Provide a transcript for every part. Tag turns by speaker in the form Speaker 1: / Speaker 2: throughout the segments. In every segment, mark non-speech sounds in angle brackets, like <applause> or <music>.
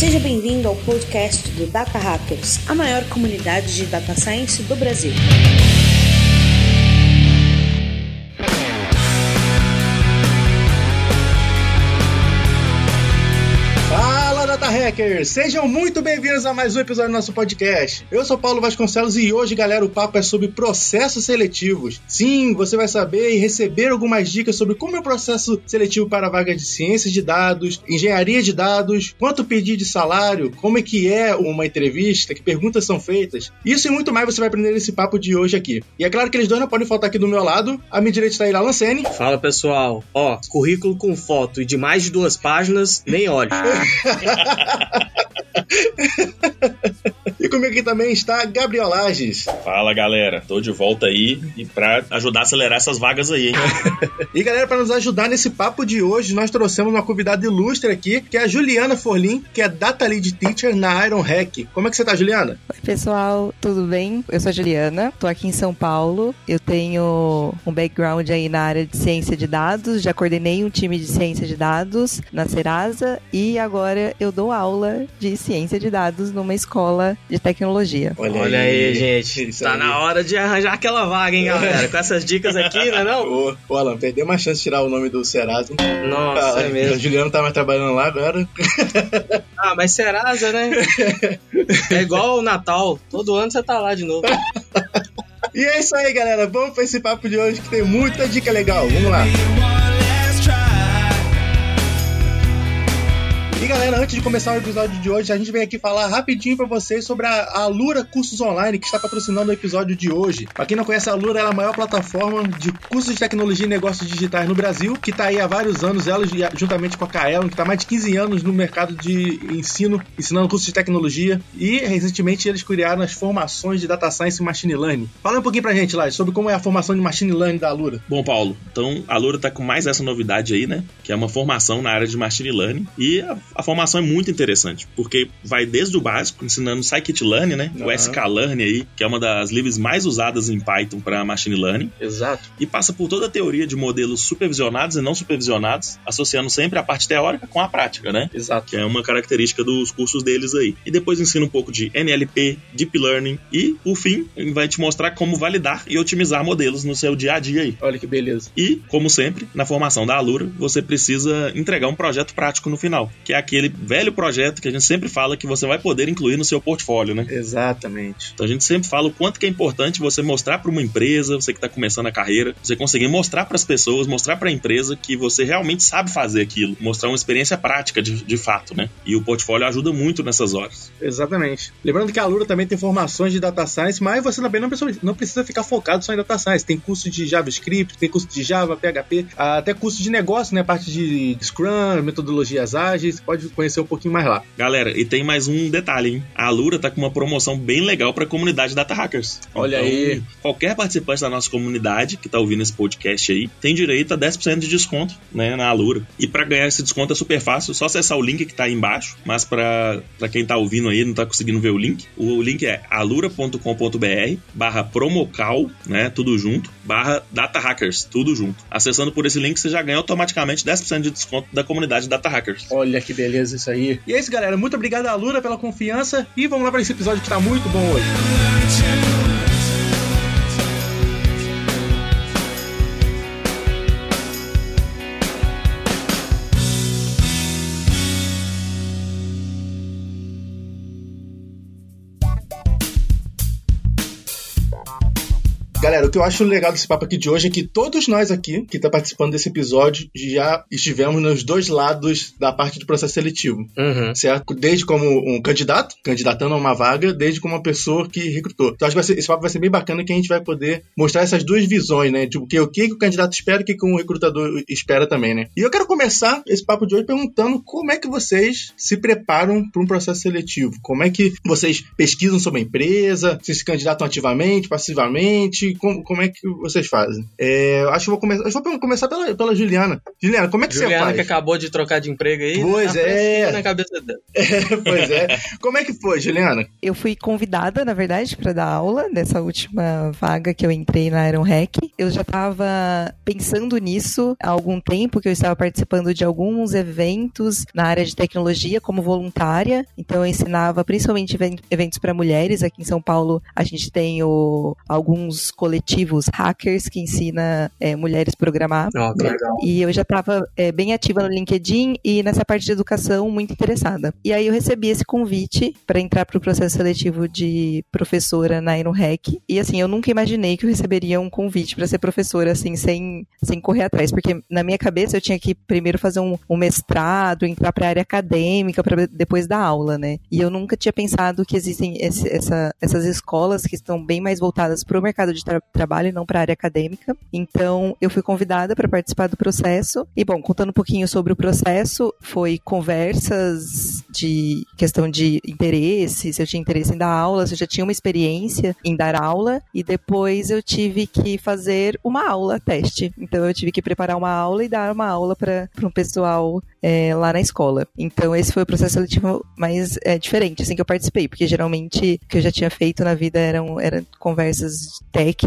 Speaker 1: Seja bem-vindo ao podcast do Data Hackers, a maior comunidade de data science do Brasil.
Speaker 2: Hackers! Sejam muito bem-vindos a mais um episódio do nosso podcast. Eu sou Paulo Vasconcelos e hoje, galera, o papo é sobre processos seletivos. Sim, você vai saber e receber algumas dicas sobre como é o processo seletivo para a vaga de ciências de dados, engenharia de dados, quanto pedir de salário, como é que é uma entrevista, que perguntas são feitas. Isso e muito mais você vai aprender nesse papo de hoje aqui. E é claro que eles dois não podem faltar aqui do meu lado. A minha direita está aí, Alan Sene.
Speaker 3: Fala pessoal, ó, currículo com foto e de mais de duas páginas, nem olhe. <laughs>
Speaker 2: e comigo aqui também está Gabriel Lages.
Speaker 4: Fala galera, tô de volta aí e pra ajudar a acelerar essas vagas aí, hein? <laughs>
Speaker 2: e galera, para nos ajudar nesse papo de hoje, nós trouxemos uma convidada ilustre aqui, que é a Juliana Forlin, que é Data Lead Teacher na Iron Hack. Como é que você tá, Juliana?
Speaker 5: Oi pessoal, tudo bem? Eu sou a Juliana, tô aqui em São Paulo, eu tenho um background aí na área de ciência de dados, já coordenei um time de ciência de dados na Serasa e agora eu dou aula de ciência de dados numa escola de tecnologia.
Speaker 3: Olha, Olha aí, aí, gente. Tá aí. na hora de arranjar aquela vaga, hein, galera? Com essas dicas aqui, né não?
Speaker 2: Ô, ô Alan, perdeu uma chance de tirar o nome do Serasa.
Speaker 3: Nossa, ah, é mesmo.
Speaker 2: O Juliano tá mais trabalhando lá agora. <laughs>
Speaker 3: ah, mas Serasa, né? É igual o Natal. Todo ano você tá lá de novo. <laughs>
Speaker 2: E é isso aí, galera. Vamos para esse papo de hoje que tem muita dica legal. Vamos lá. E galera, antes de começar o episódio de hoje, a gente vem aqui falar rapidinho para vocês sobre a, a Lura Cursos Online, que está patrocinando o episódio de hoje. Para quem não conhece, a Lura é a maior plataforma de cursos de tecnologia e negócios digitais no Brasil, que está aí há vários anos, ela juntamente com a Kaelon, que está mais de 15 anos no mercado de ensino, ensinando cursos de tecnologia. E recentemente eles criaram as formações de Data Science e Machine Learning. Fala um pouquinho pra gente lá sobre como é a formação de Machine Learning da Lura.
Speaker 4: Bom, Paulo, então a Lura está com mais essa novidade aí, né? Que é uma formação na área de Machine Learning. E a a formação é muito interessante, porque vai desde o básico, ensinando Scikit-learn, né? Uhum. O sklearn aí, que é uma das livres mais usadas em Python para machine learning.
Speaker 2: Exato.
Speaker 4: E passa por toda a teoria de modelos supervisionados e não supervisionados, associando sempre a parte teórica com a prática, né?
Speaker 2: Exato.
Speaker 4: Que é uma característica dos cursos deles aí. E depois ensina um pouco de NLP, Deep Learning e, por fim, vai te mostrar como validar e otimizar modelos no seu dia a dia aí.
Speaker 2: Olha que beleza.
Speaker 4: E, como sempre, na formação da Alura, você precisa entregar um projeto prático no final, que é aquele velho projeto que a gente sempre fala que você vai poder incluir no seu portfólio, né?
Speaker 2: Exatamente.
Speaker 4: Então a gente sempre fala o quanto que é importante você mostrar para uma empresa, você que está começando a carreira, você conseguir mostrar para as pessoas, mostrar para a empresa que você realmente sabe fazer aquilo, mostrar uma experiência prática de, de fato, né? E o portfólio ajuda muito nessas horas.
Speaker 2: Exatamente. Lembrando que a Lura também tem formações de data science, mas você também não precisa, não precisa ficar focado só em data science. Tem curso de JavaScript, tem curso de Java, PHP, até curso de negócio, né? Parte de Scrum, metodologias ágeis, pode conhecer um pouquinho mais lá.
Speaker 4: Galera, e tem mais um detalhe, hein? A Alura tá com uma promoção bem legal para a comunidade Data Hackers.
Speaker 2: Olha então, aí.
Speaker 4: Qualquer participante da nossa comunidade que tá ouvindo esse podcast aí tem direito a 10% de desconto, né, na Alura. E para ganhar esse desconto é super fácil, só acessar o link que tá aí embaixo, mas para quem tá ouvindo aí não tá conseguindo ver o link, o link é alura.com.br barra promocal, né, tudo junto, barra Data Hackers, tudo junto. Acessando por esse link você já ganha automaticamente 10% de desconto da comunidade Data Hackers.
Speaker 2: Olha que beleza isso aí. E é isso, galera. Muito obrigado à Lura pela confiança e vamos lá para esse episódio que tá muito bom hoje. Galera, o que eu acho legal desse papo aqui de hoje é que todos nós aqui, que tá participando desse episódio, já estivemos nos dois lados da parte do processo seletivo.
Speaker 3: Uhum.
Speaker 2: Certo? Desde como um candidato, candidatando a uma vaga, desde como uma pessoa que recrutou. Então acho que ser, esse papo vai ser bem bacana que a gente vai poder mostrar essas duas visões, né? Tipo, o que, o que o candidato espera e o que o recrutador espera também, né? E eu quero começar esse papo de hoje perguntando como é que vocês se preparam para um processo seletivo. Como é que vocês pesquisam sobre a empresa, se se candidatam ativamente, passivamente, como, como é que vocês fazem? É, acho que vou começar. Que vou começar pela, pela Juliana. Juliana, como é que
Speaker 3: Juliana
Speaker 2: você faz?
Speaker 3: que acabou de trocar de emprego aí.
Speaker 2: Pois
Speaker 3: tá
Speaker 2: é.
Speaker 3: Na cabeça dela. <laughs>
Speaker 2: É, pois é. Como é que foi, Juliana?
Speaker 5: Eu fui convidada, na verdade, para dar aula nessa última vaga que eu entrei na Iron Hack. Eu já estava pensando nisso há algum tempo, que eu estava participando de alguns eventos na área de tecnologia como voluntária. Então eu ensinava principalmente even- eventos para mulheres. Aqui em São Paulo a gente tem o- alguns coletivos hackers que ensina é, mulheres programar.
Speaker 3: Legal.
Speaker 5: E eu já estava bem ativa no LinkedIn e nessa parte de educação muito interessada. E aí eu recebi esse convite para entrar para o processo seletivo de professora na Iron Hack. E assim, eu nunca imaginei que eu receberia um convite para ser professora assim, sem, sem correr atrás. Porque na minha cabeça eu tinha que primeiro fazer um, um mestrado, entrar para a área acadêmica, para depois dar aula, né? E eu nunca tinha pensado que existem esse- essa- essas escolas que estão bem mais voltadas para o mercado de tra- trabalho e não para área acadêmica. Então, eu fui convidada para participar do processo. E, bom, contando um pouquinho sobre o processo, foi conversas de questão de interesse, se eu tinha interesse em dar aula, se eu já tinha uma experiência em dar aula. E depois eu tive que fazer uma aula teste. Então, eu tive que preparar uma aula e dar uma aula para um pessoal é, lá na escola. Então, esse foi o processo seletivo mais é, diferente, assim, que eu participei, porque geralmente o que eu já tinha feito na vida eram, eram conversas técnicas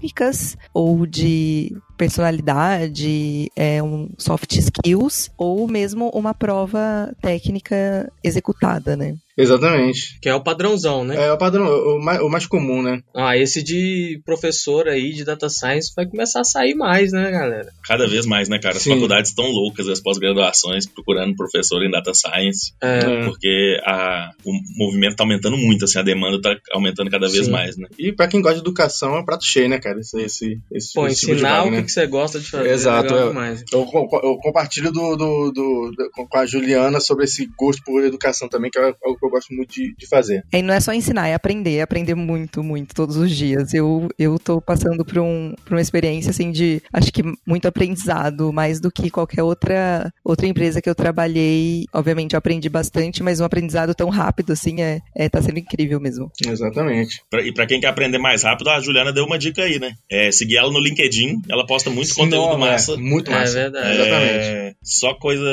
Speaker 5: ou de personalidade, é, um soft skills, ou mesmo uma prova técnica executada, né?
Speaker 2: Exatamente.
Speaker 3: Que é o padrãozão, né?
Speaker 2: É o padrão, o mais, o mais comum, né?
Speaker 3: Ah, esse de professor aí de data science vai começar a sair mais, né, galera?
Speaker 4: Cada vez mais, né, cara? As
Speaker 2: Sim.
Speaker 4: faculdades estão loucas, as pós-graduações, procurando professor em data science,
Speaker 3: É.
Speaker 2: É.
Speaker 4: porque a, o movimento tá aumentando muito, assim, a demanda tá aumentando cada vez
Speaker 3: Sim.
Speaker 4: mais, né?
Speaker 2: E pra quem gosta de educação, é um prato cheio, né, cara? Esse, esse, esse,
Speaker 3: Pô,
Speaker 2: esse tipo de
Speaker 3: ensinar o que,
Speaker 2: né?
Speaker 3: que você gosta de fazer.
Speaker 2: Exato,
Speaker 3: é legal
Speaker 2: é.
Speaker 3: demais.
Speaker 2: Eu, co- eu compartilho do, do, do- do- com a Juliana sobre esse gosto por educação também, que é algo que eu gosto muito de, de fazer.
Speaker 5: E não é só ensinar, é aprender, é aprender muito, muito todos os dias. Eu, eu tô passando por, um, por uma experiência, assim, de, acho que muito aprendizado, mais do que qualquer outra, outra empresa que eu trabalhei. Obviamente, eu aprendi bastante, mas um aprendizado tão rápido, assim, é, é tá sendo incrível mesmo.
Speaker 2: Exatamente.
Speaker 4: Pra- e pra quem quer aprender mais rápido, a Juliana deu uma dica aí, né? É, seguir ela no LinkedIn, ela posta muito
Speaker 2: Sim,
Speaker 4: conteúdo
Speaker 2: não,
Speaker 4: massa.
Speaker 2: É, muito
Speaker 3: É
Speaker 2: massa.
Speaker 3: verdade.
Speaker 2: Exatamente.
Speaker 4: É, só coisa.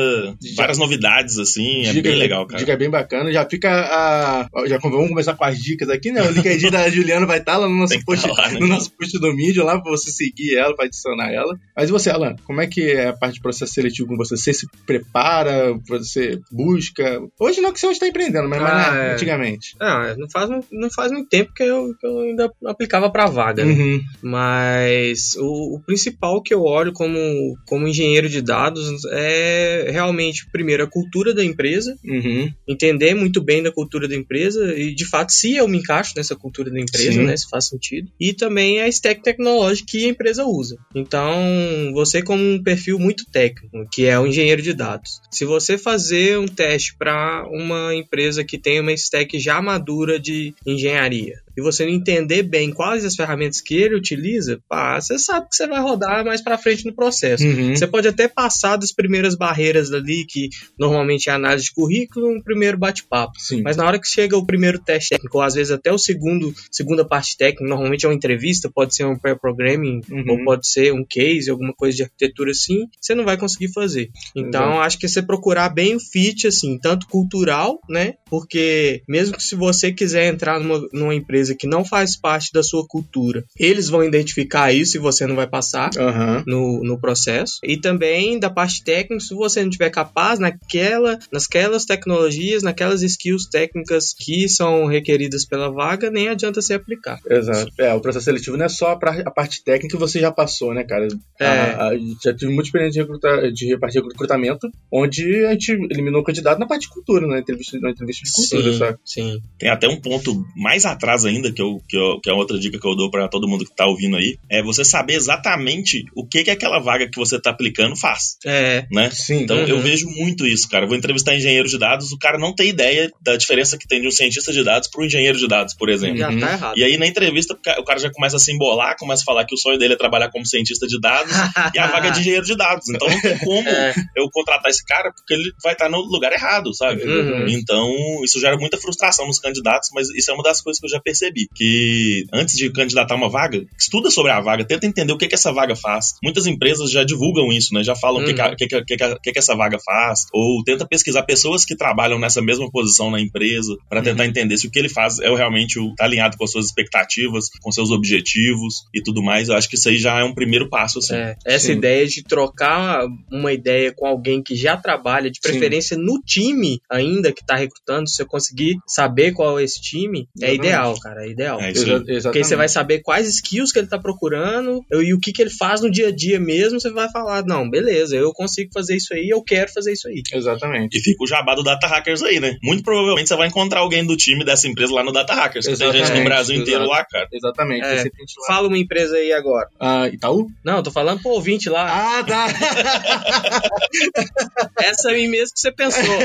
Speaker 4: várias novidades, assim, é
Speaker 2: Dica-
Speaker 4: bem legal, cara.
Speaker 2: Dica bem bacana. Já fica a. Já vamos começar com as dicas aqui, né? O LinkedIn da Juliana vai estar lá no nosso
Speaker 4: que
Speaker 2: post,
Speaker 4: tá lá, né?
Speaker 2: no nosso post do mídia, lá pra você seguir ela, pra adicionar ela. Mas e você, Alan? Como é que é a parte de processo seletivo com você? Você se prepara? Você busca? Hoje não que você hoje está empreendendo, mas, mas,
Speaker 3: Ah,
Speaker 2: né,
Speaker 3: é.
Speaker 2: antigamente.
Speaker 3: Ah, não faz, não faz muito tempo que eu, que eu ainda aplicava pra vaga, né?
Speaker 2: Uhum.
Speaker 3: Mas o, o principal que eu olho como, como engenheiro de dados é realmente, primeiro, a cultura da empresa,
Speaker 2: Uhum.
Speaker 3: entender muito bem da cultura da empresa e, de fato, se eu me encaixo nessa cultura da empresa,
Speaker 2: Sim.
Speaker 3: né, se faz sentido. E também a stack tecnológica que a empresa usa. Então, você como um perfil muito técnico, que é o engenheiro de dados, se você fazer um teste para uma empresa que tem uma stack já madura de engenharia, e você não entender bem quais as ferramentas que ele utiliza, pá, você sabe que você vai rodar mais para frente no processo.
Speaker 2: Uhum.
Speaker 3: Você pode até passar das primeiras barreiras ali, que normalmente é análise de currículo, um primeiro bate-papo. Mas na hora que chega o primeiro teste técnico, ou às vezes até o segundo, segunda parte técnica, normalmente é uma entrevista, pode ser um pair-programming,
Speaker 2: Uhum.
Speaker 3: ou pode ser um case, alguma coisa de arquitetura assim, você não vai conseguir fazer. Então, acho que você procurar bem o fit, assim, tanto cultural, né? Porque mesmo que se você quiser entrar numa, numa empresa que não faz parte da sua cultura, eles vão identificar isso e você não vai passar
Speaker 2: Aham.
Speaker 3: no, no processo. E também da parte técnica, se você não tiver capaz naquela, nasquelas tecnologias, naquelas skills técnicas que são requeridas pela vaga, nem adianta se aplicar.
Speaker 2: Exato. É, o processo seletivo não é só a, pra- a parte técnica que você já passou, né, cara?
Speaker 3: É.
Speaker 2: A- a- já tive muita experiência de, recruta, de parte de recrutamento, onde a gente eliminou o candidato na parte de cultura, na entrevista, na entrevista de cultura,
Speaker 3: sim,
Speaker 2: sabe?
Speaker 3: sim.
Speaker 4: Tem até um ponto mais atrás ainda, que, eu, que, eu, que é outra dica que eu dou pra todo mundo que tá ouvindo aí, é você saber exatamente o que, que aquela vaga que você tá aplicando faz,
Speaker 3: É,
Speaker 4: né?
Speaker 2: Sim.
Speaker 4: Então
Speaker 3: Uhum.
Speaker 4: eu vejo muito isso, cara. Eu vou entrevistar engenheiro de dados, o cara não tem ideia da diferença que tem de um cientista de dados para um engenheiro de dados, por exemplo.
Speaker 3: já
Speaker 2: Uhum.
Speaker 3: tá errado.
Speaker 4: E aí na entrevista o ca- o cara já começa a se embolar, começa a falar que o sonho dele é trabalhar como cientista de dados <laughs> e a vaga é de engenheiro de dados. Então não tem como <laughs>
Speaker 3: É.
Speaker 4: eu contratar esse cara porque ele vai estar no lugar errado, sabe?
Speaker 3: Uhum.
Speaker 4: Então isso gera muita frustração nos candidatos, mas isso é uma das coisas que eu já percebi. Que antes de candidatar uma vaga, estuda sobre a vaga, tenta entender o que, que essa vaga faz. Muitas empresas já divulgam isso, né? Já falam o que, que, a-
Speaker 3: Uhum.
Speaker 4: que, que, que, que, que essa vaga faz. Ou tenta pesquisar pessoas que trabalham nessa mesma posição na empresa para tentar entender se o que ele faz é realmente o, tá alinhado com as suas expectativas, com seus objetivos e tudo mais. Eu acho que isso aí já é um primeiro passo, assim.
Speaker 3: É, essa
Speaker 2: Sim.
Speaker 3: ideia de trocar uma ideia com alguém que já trabalha, de
Speaker 2: Sim.
Speaker 3: preferência no time ainda que tá recrutando, se você conseguir saber qual é esse time, é
Speaker 2: Exatamente.
Speaker 3: ideal, cara, é ideal.
Speaker 4: É isso
Speaker 2: Exa-.
Speaker 3: Porque você vai saber quais skills que ele tá procurando e o que, que ele faz no dia a dia mesmo. Você vai falar, não, beleza, eu consigo fazer isso aí, eu quero fazer isso aí.
Speaker 2: Exatamente.
Speaker 4: E fica o jabá do Data Hackers aí, né? Muito provavelmente você vai encontrar alguém do time dessa empresa lá no Data Hackers. que Tem gente no Brasil inteiro
Speaker 2: exato.
Speaker 4: lá, cara.
Speaker 2: Exatamente.
Speaker 3: É.
Speaker 2: Lá.
Speaker 3: Fala uma empresa aí agora.
Speaker 2: Ah, Itaú?
Speaker 3: Não, tô falando pro ouvinte lá.
Speaker 2: Ah, tá. <laughs>
Speaker 3: Essa aí mesmo que você pensou.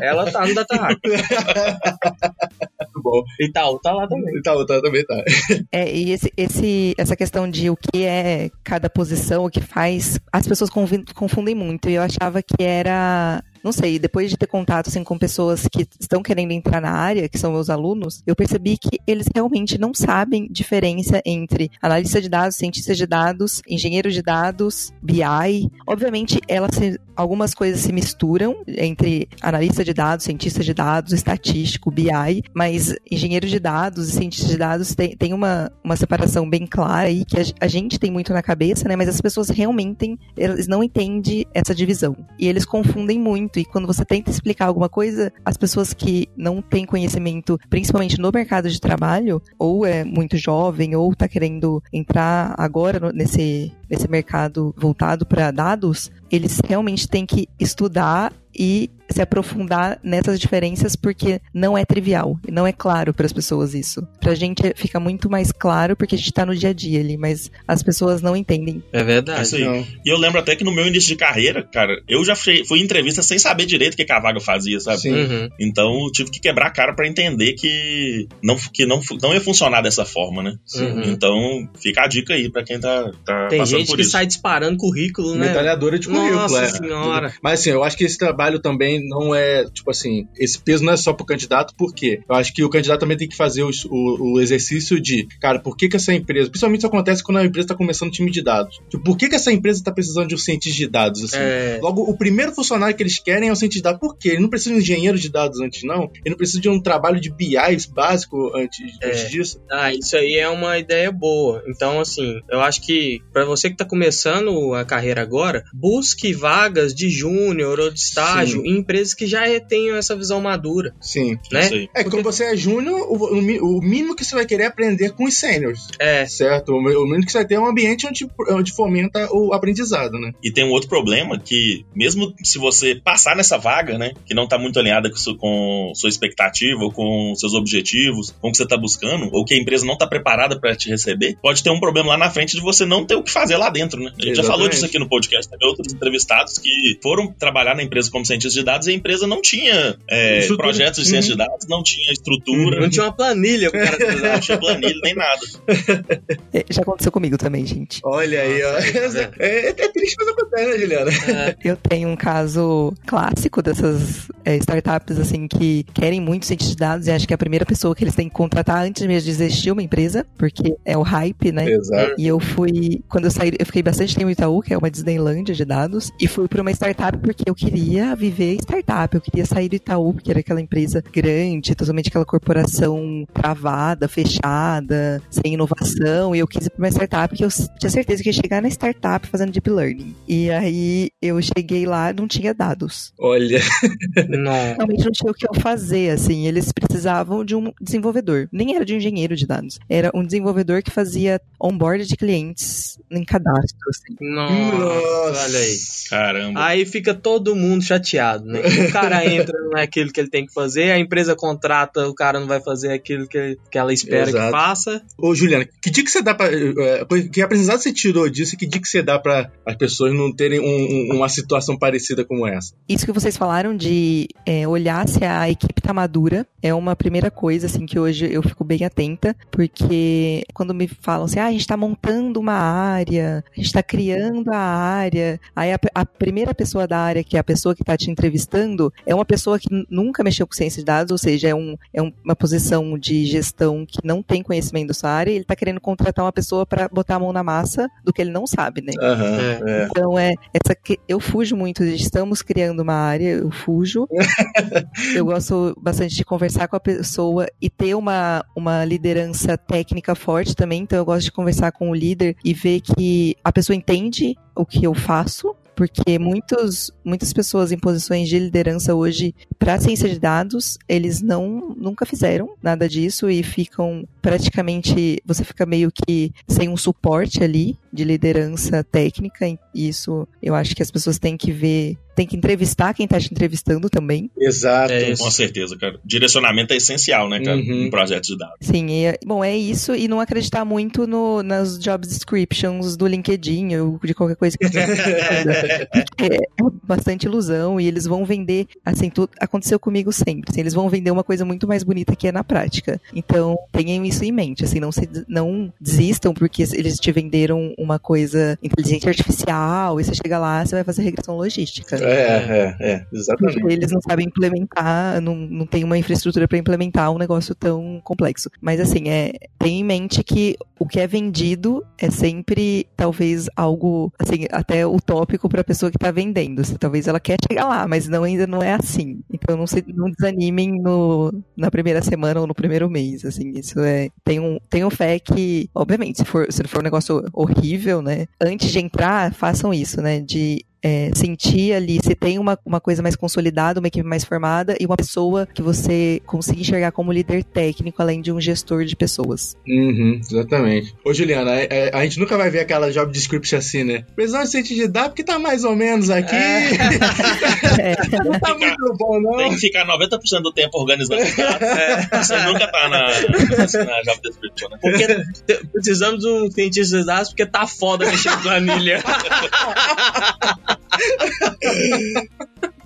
Speaker 3: Ela tá no Data Hack. <laughs>
Speaker 2: Muito bom.
Speaker 3: E tal, tá lá também.
Speaker 2: Itaú tá, também tá. <laughs>
Speaker 5: É, e esse, esse- essa questão de o que é cada posição, o que faz, as pessoas confundem muito. E eu achava que era. Não sei, depois de ter contato assim, com pessoas que estão querendo entrar na área, que são meus alunos, eu percebi que eles realmente não sabem diferença entre analista de dados, cientista de dados, engenheiro de dados, BI. Obviamente, elas algumas coisas se misturam entre analista de dados, cientista de dados, estatístico, BI, mas engenheiro de dados e cientista de dados tem, tem uma, uma separação bem clara aí que a, a gente tem muito na cabeça, né? Mas as pessoas realmente eles não entendem essa divisão. E eles confundem muito. E quando você tenta explicar alguma coisa, as pessoas que não têm conhecimento, principalmente no mercado de trabalho, ou é muito jovem, ou tá querendo entrar agora nesse, nesse mercado voltado para dados, eles realmente têm que estudar e se aprofundar nessas diferenças porque não é trivial e não é claro para as pessoas isso. Pra gente fica muito mais claro porque a gente tá no dia a dia ali, mas as pessoas não entendem.
Speaker 3: É verdade.
Speaker 4: isso aí.
Speaker 2: Não.
Speaker 4: E eu lembro até que no meu início de carreira, cara, eu já fui, fui em entrevista sem saber direito o que, que a vaga fazia, sabe?
Speaker 2: Sim.
Speaker 3: Uhum.
Speaker 4: Então eu tive que quebrar a cara pra entender que não, que não, não ia funcionar dessa forma, né?
Speaker 3: Uhum.
Speaker 4: Então fica a dica aí pra quem tá, tá
Speaker 3: Tem
Speaker 4: passando
Speaker 3: gente
Speaker 4: por
Speaker 3: que
Speaker 4: isso.
Speaker 3: sai disparando currículo, né?
Speaker 2: Metralhadora de currículo,
Speaker 3: Nossa
Speaker 2: é.
Speaker 3: senhora.
Speaker 2: Mas assim, eu acho que esse trabalho também não é, tipo assim, esse peso não é só pro candidato, por quê? Eu acho que o candidato também tem que fazer o, o- o exercício de, cara, por que que essa empresa, principalmente isso acontece quando a empresa tá começando um time de dados. Tipo, por que que essa empresa tá precisando de um cientista de dados, assim?
Speaker 3: É,
Speaker 2: Logo, o primeiro funcionário que eles querem é o cientista de dados. Por quê? Ele não precisa de um engenheiro de dados antes, não. Ele não precisa de um trabalho de BI básico antes,
Speaker 3: É.
Speaker 2: antes disso.
Speaker 3: ah, isso aí é uma ideia boa. Então, assim, eu acho que pra você que tá começando a carreira agora, busque vagas de júnior ou de estágio
Speaker 2: Sim.
Speaker 3: em empresas que já tenham essa visão madura,
Speaker 2: Sim.
Speaker 3: né?
Speaker 4: Isso aí.
Speaker 2: É que quando você é júnior, o, o mínimo que você vai querer é aprender com os sêniors.
Speaker 3: É,
Speaker 2: Certo? O mínimo que você vai ter é um ambiente onde, onde fomenta o aprendizado, né?
Speaker 4: E tem um outro problema que, mesmo se você passar nessa vaga, né, que não tá muito alinhada com, su- com sua expectativa, ou com seus objetivos, com o que você tá buscando, ou que a empresa não tá preparada para te receber, pode ter um problema lá na frente de você não ter o que fazer lá dentro, né? A gente já falou
Speaker 2: Exatamente.
Speaker 4: disso aqui no podcast, teve outros entrevistados que foram trabalhar na empresa como cientistas de dados e a empresa não tinha é, projetos de ciência de dados, não tinha estrutura,
Speaker 3: não tinha uma planilha pro cara
Speaker 4: não tinha planilha nem nada. <laughs>
Speaker 5: É, Já aconteceu comigo também, gente.
Speaker 2: Olha aí, ó.
Speaker 3: Nossa, tá vendo? <laughs>
Speaker 2: É, é triste, mas acontece, né, Juliana?
Speaker 3: É,
Speaker 5: Eu tenho um caso clássico dessas é, startups assim que querem muito cientista de dados e acho que é a primeira pessoa que eles têm que contratar antes mesmo de existir uma empresa, porque é o hype, né?
Speaker 2: Exato.
Speaker 5: E eu fui, quando eu saí, eu fiquei bastante tempo em Itaú, que é uma Disneylândia de dados, e fui para uma startup porque eu queria viver startup, eu queria sair do Itaú, porque era aquela empresa grande, totalmente aquela corporação travada, fechada, sem inovação, e eu quis ir para uma startup que eu tinha certeza que ia chegar na startup fazendo deep learning. E aí eu cheguei lá, não tinha dados.
Speaker 2: Olha. <laughs>
Speaker 3: não.
Speaker 5: Realmente não tinha o que eu fazer, assim. Eles precisavam de um desenvolvedor. Nem era de um engenheiro de dados. Era um desenvolvedor que fazia onboard de clientes em cadastro, assim.
Speaker 3: Nossa, olha aí.
Speaker 4: Caramba.
Speaker 3: Aí fica todo mundo chateado, né? O cara entra, não é aquilo que ele tem que fazer, a empresa contrata, o cara não vai fazer aquilo que, que ela espera
Speaker 2: Exato.
Speaker 3: que faça.
Speaker 2: Ô, Juliana, que dica que você dá pra. é, Que aprendizado você tirou disso e que dica que você dá pra as pessoas não terem um- um- uma situação parecida como essa?
Speaker 5: Isso que vocês falaram de é, olhar se a equipe tá madura é uma primeira coisa, assim, que hoje eu fico bem atenta, porque quando me falam assim, ah, a gente tá montando uma área a gente está criando a área. Aí a, a, primeira pessoa da área, que é a pessoa que está te entrevistando, é uma pessoa que nunca mexeu com ciência de dados, ou seja, é, um, é uma posição de gestão que não tem conhecimento dessa área, e ele está querendo contratar uma pessoa para botar a mão na massa do que ele não sabe, né?
Speaker 2: Uhum,
Speaker 5: é. Então é essa que eu fujo muito, estamos criando uma área, eu fujo. <laughs> eu gosto bastante de conversar com a pessoa e ter uma, uma liderança técnica forte também, então eu gosto de conversar com o líder e ver que a pessoa entende o que eu faço, porque muitos, muitas pessoas em posições de liderança hoje para ciência de dados, eles não nunca fizeram nada disso e ficam praticamente você fica meio que sem um suporte ali de liderança técnica. E isso eu acho que as pessoas têm que ver tem que entrevistar quem está te entrevistando também.
Speaker 2: Exato.
Speaker 4: É com certeza, cara. Direcionamento é essencial, né, cara, uhum. em projetos de dados.
Speaker 5: Sim, e, bom, é isso e não acreditar muito no, nas job descriptions do LinkedIn ou de qualquer coisa que <laughs> <laughs> é, é bastante ilusão e eles vão vender, assim, tudo aconteceu comigo sempre, assim, eles vão vender uma coisa muito mais bonita que é na prática. Então, tenham isso em mente, assim, não se não desistam porque eles te venderam uma coisa inteligente artificial e você chega lá, você vai fazer regressão logística.
Speaker 2: É, é, é, exatamente. Porque
Speaker 5: eles não sabem implementar, não, não tem uma infraestrutura para implementar um negócio tão complexo. Mas assim, é, tem em mente que o que é vendido é sempre talvez algo assim, até utópico para a pessoa que está vendendo. Se, talvez ela quer chegar lá, mas não ainda não é assim. Então não se não desanimem no, na primeira semana ou no primeiro mês, assim, isso é tenham, tenham fé que, obviamente, se for se for um negócio horrível, né, antes de entrar, façam isso, né, de é, sentir ali se tem uma, uma coisa mais consolidada, uma equipe mais formada e uma pessoa que você consiga enxergar como líder técnico, além de um gestor de pessoas.
Speaker 2: Uhum, exatamente. Ô, Juliana, a, a, a, gente nunca vai ver aquela job description assim, né? Precisamos de cientista de dados porque tá mais ou menos aqui. É. <laughs> é. Não tá muito bom, não.
Speaker 4: Tem que ficar 90% do tempo organizando. É. Você nunca tá na, na job description, né?
Speaker 3: Porque precisamos de um cientista de dados porque tá foda mexer com planilha. <laughs>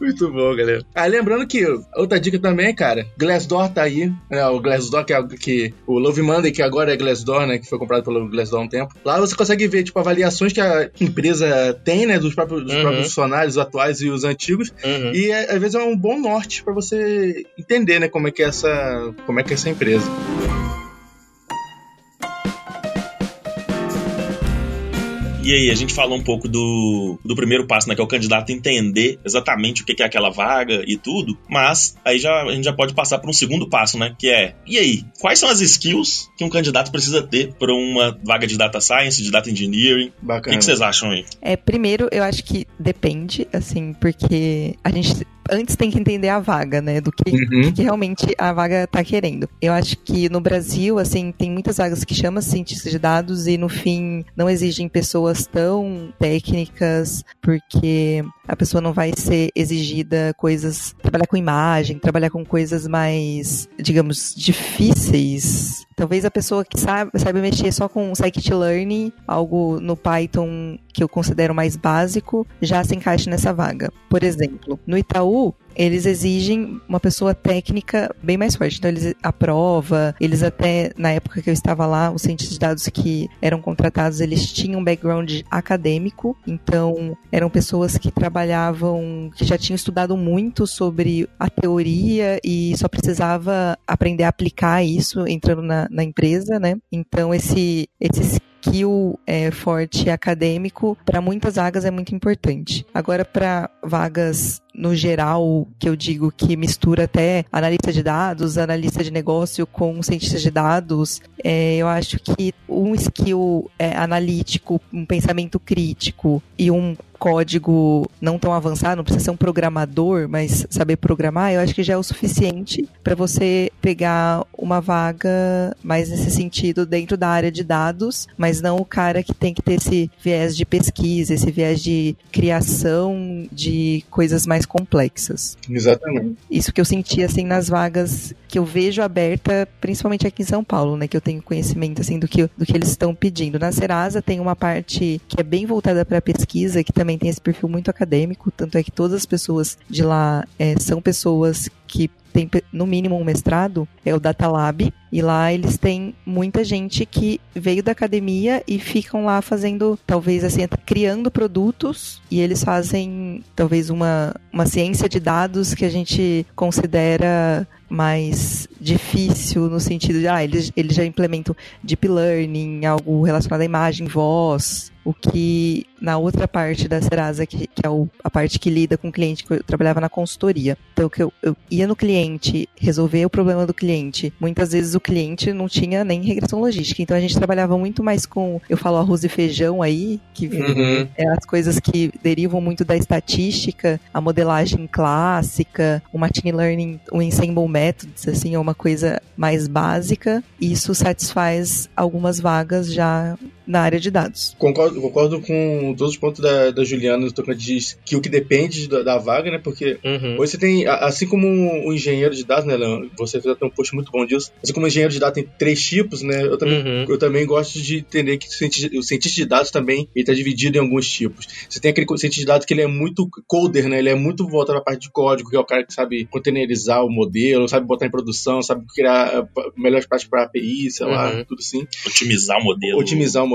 Speaker 2: Muito bom, galera. Ah, lembrando que outra dica também, cara, Glassdoor tá aí, né? O Glassdoor que é que o Love Monday que agora é Glassdoor, né, que foi comprado pelo Glassdoor há um tempo. Lá você consegue ver tipo avaliações que a empresa tem, né, dos próprios, dos uhum. próprios funcionários atuais e os antigos. Uhum. E às vezes é um bom norte para você entender, né, como é que é essa, como é que é essa empresa.
Speaker 4: E aí, a gente falou um pouco do, do primeiro passo, né? Que é o candidato entender exatamente o que é aquela vaga e tudo. Mas aí já, a gente já pode passar para um segundo passo, né? Que é, e aí, quais são as skills que um candidato precisa ter para uma vaga de data science, de data engineering? Bacana. O que, que vocês acham aí?
Speaker 5: É, primeiro, eu acho que depende, assim, porque a gente antes tem que entender a vaga, né? Do que, uhum. que realmente a vaga tá querendo. Eu acho que no Brasil, assim, tem muitas vagas que chamam cientistas de dados e no fim não exigem pessoas tão técnicas, porque a pessoa não vai ser exigida coisas, trabalhar com imagem, trabalhar com coisas mais, digamos, difíceis. Talvez a pessoa que sabe, sabe mexer só com scikit-learn, algo no Python que eu considero mais básico, já se encaixe nessa vaga. Por exemplo, no Itaú, eles exigem uma pessoa técnica bem mais forte. Então, eles aprova, eles até, na época que eu estava lá, os cientistas de dados que eram contratados, eles tinham um background acadêmico, então eram pessoas que trabalhavam, que já tinham estudado muito sobre a teoria e só precisava aprender a aplicar isso entrando na, na empresa, né? Então, esse, esse skill é, forte acadêmico, para muitas vagas é muito importante. Agora, para vagas no geral, que eu digo que mistura até analista de dados, analista de negócio com cientista de dados, é, eu acho que um skill é, analítico, um pensamento crítico e um código não tão avançado, não precisa ser um programador, mas saber programar, eu acho que já é o suficiente para você pegar uma vaga mais nesse sentido dentro da área de dados, mas não o cara que tem que ter esse viés de pesquisa, esse viés de criação de coisas mais complexas.
Speaker 2: Exatamente.
Speaker 5: Isso que eu senti assim nas vagas que eu vejo aberta, principalmente aqui em São Paulo, né, que eu tenho conhecimento assim do que do que eles estão pedindo. Na Serasa tem uma parte que é bem voltada para pesquisa, que também também tem esse perfil muito acadêmico, tanto é que todas as pessoas de lá é, são pessoas que tem no mínimo um mestrado, é o Data Lab, E lá eles têm muita gente que veio da academia e ficam lá fazendo, talvez assim, criando produtos e eles fazem talvez uma, uma ciência de dados que a gente considera mais difícil no sentido de, ah, eles, eles já implementam deep learning, algo relacionado à imagem, voz, o que na outra parte da Serasa, que, que é o, a parte que lida com o cliente, que eu trabalhava na consultoria. Então, que eu, eu ia no cliente, resolver o problema do cliente. Muitas vezes o cliente não tinha nem regressão logística. Então, a gente trabalhava muito mais com, eu falo arroz e feijão aí, que uhum. é as coisas que derivam muito da estatística, a modelagem clássica, o machine learning, o ensemble methods, assim, é uma coisa mais básica. Isso satisfaz algumas vagas já na área de dados.
Speaker 2: Concordo, concordo com todos os pontos da, da Juliana no diz que o que depende da, da vaga, né? Porque uhum. hoje você tem, assim como o engenheiro de dados, né, Leandro? Você fez até um post muito bom disso. Assim como o engenheiro de dados tem três tipos, né? Eu também, uhum. eu também gosto de entender que o cientista, o cientista de dados também está dividido em alguns tipos. Você tem aquele cientista de dados que ele é muito coder, né? Ele é muito voltado à parte de código, que é o cara que sabe containerizar o modelo, sabe botar em produção, sabe criar uh, melhores práticas para API, sei uhum. lá, tudo assim.
Speaker 4: Otimizar o modelo.
Speaker 2: Otimizar o modelo.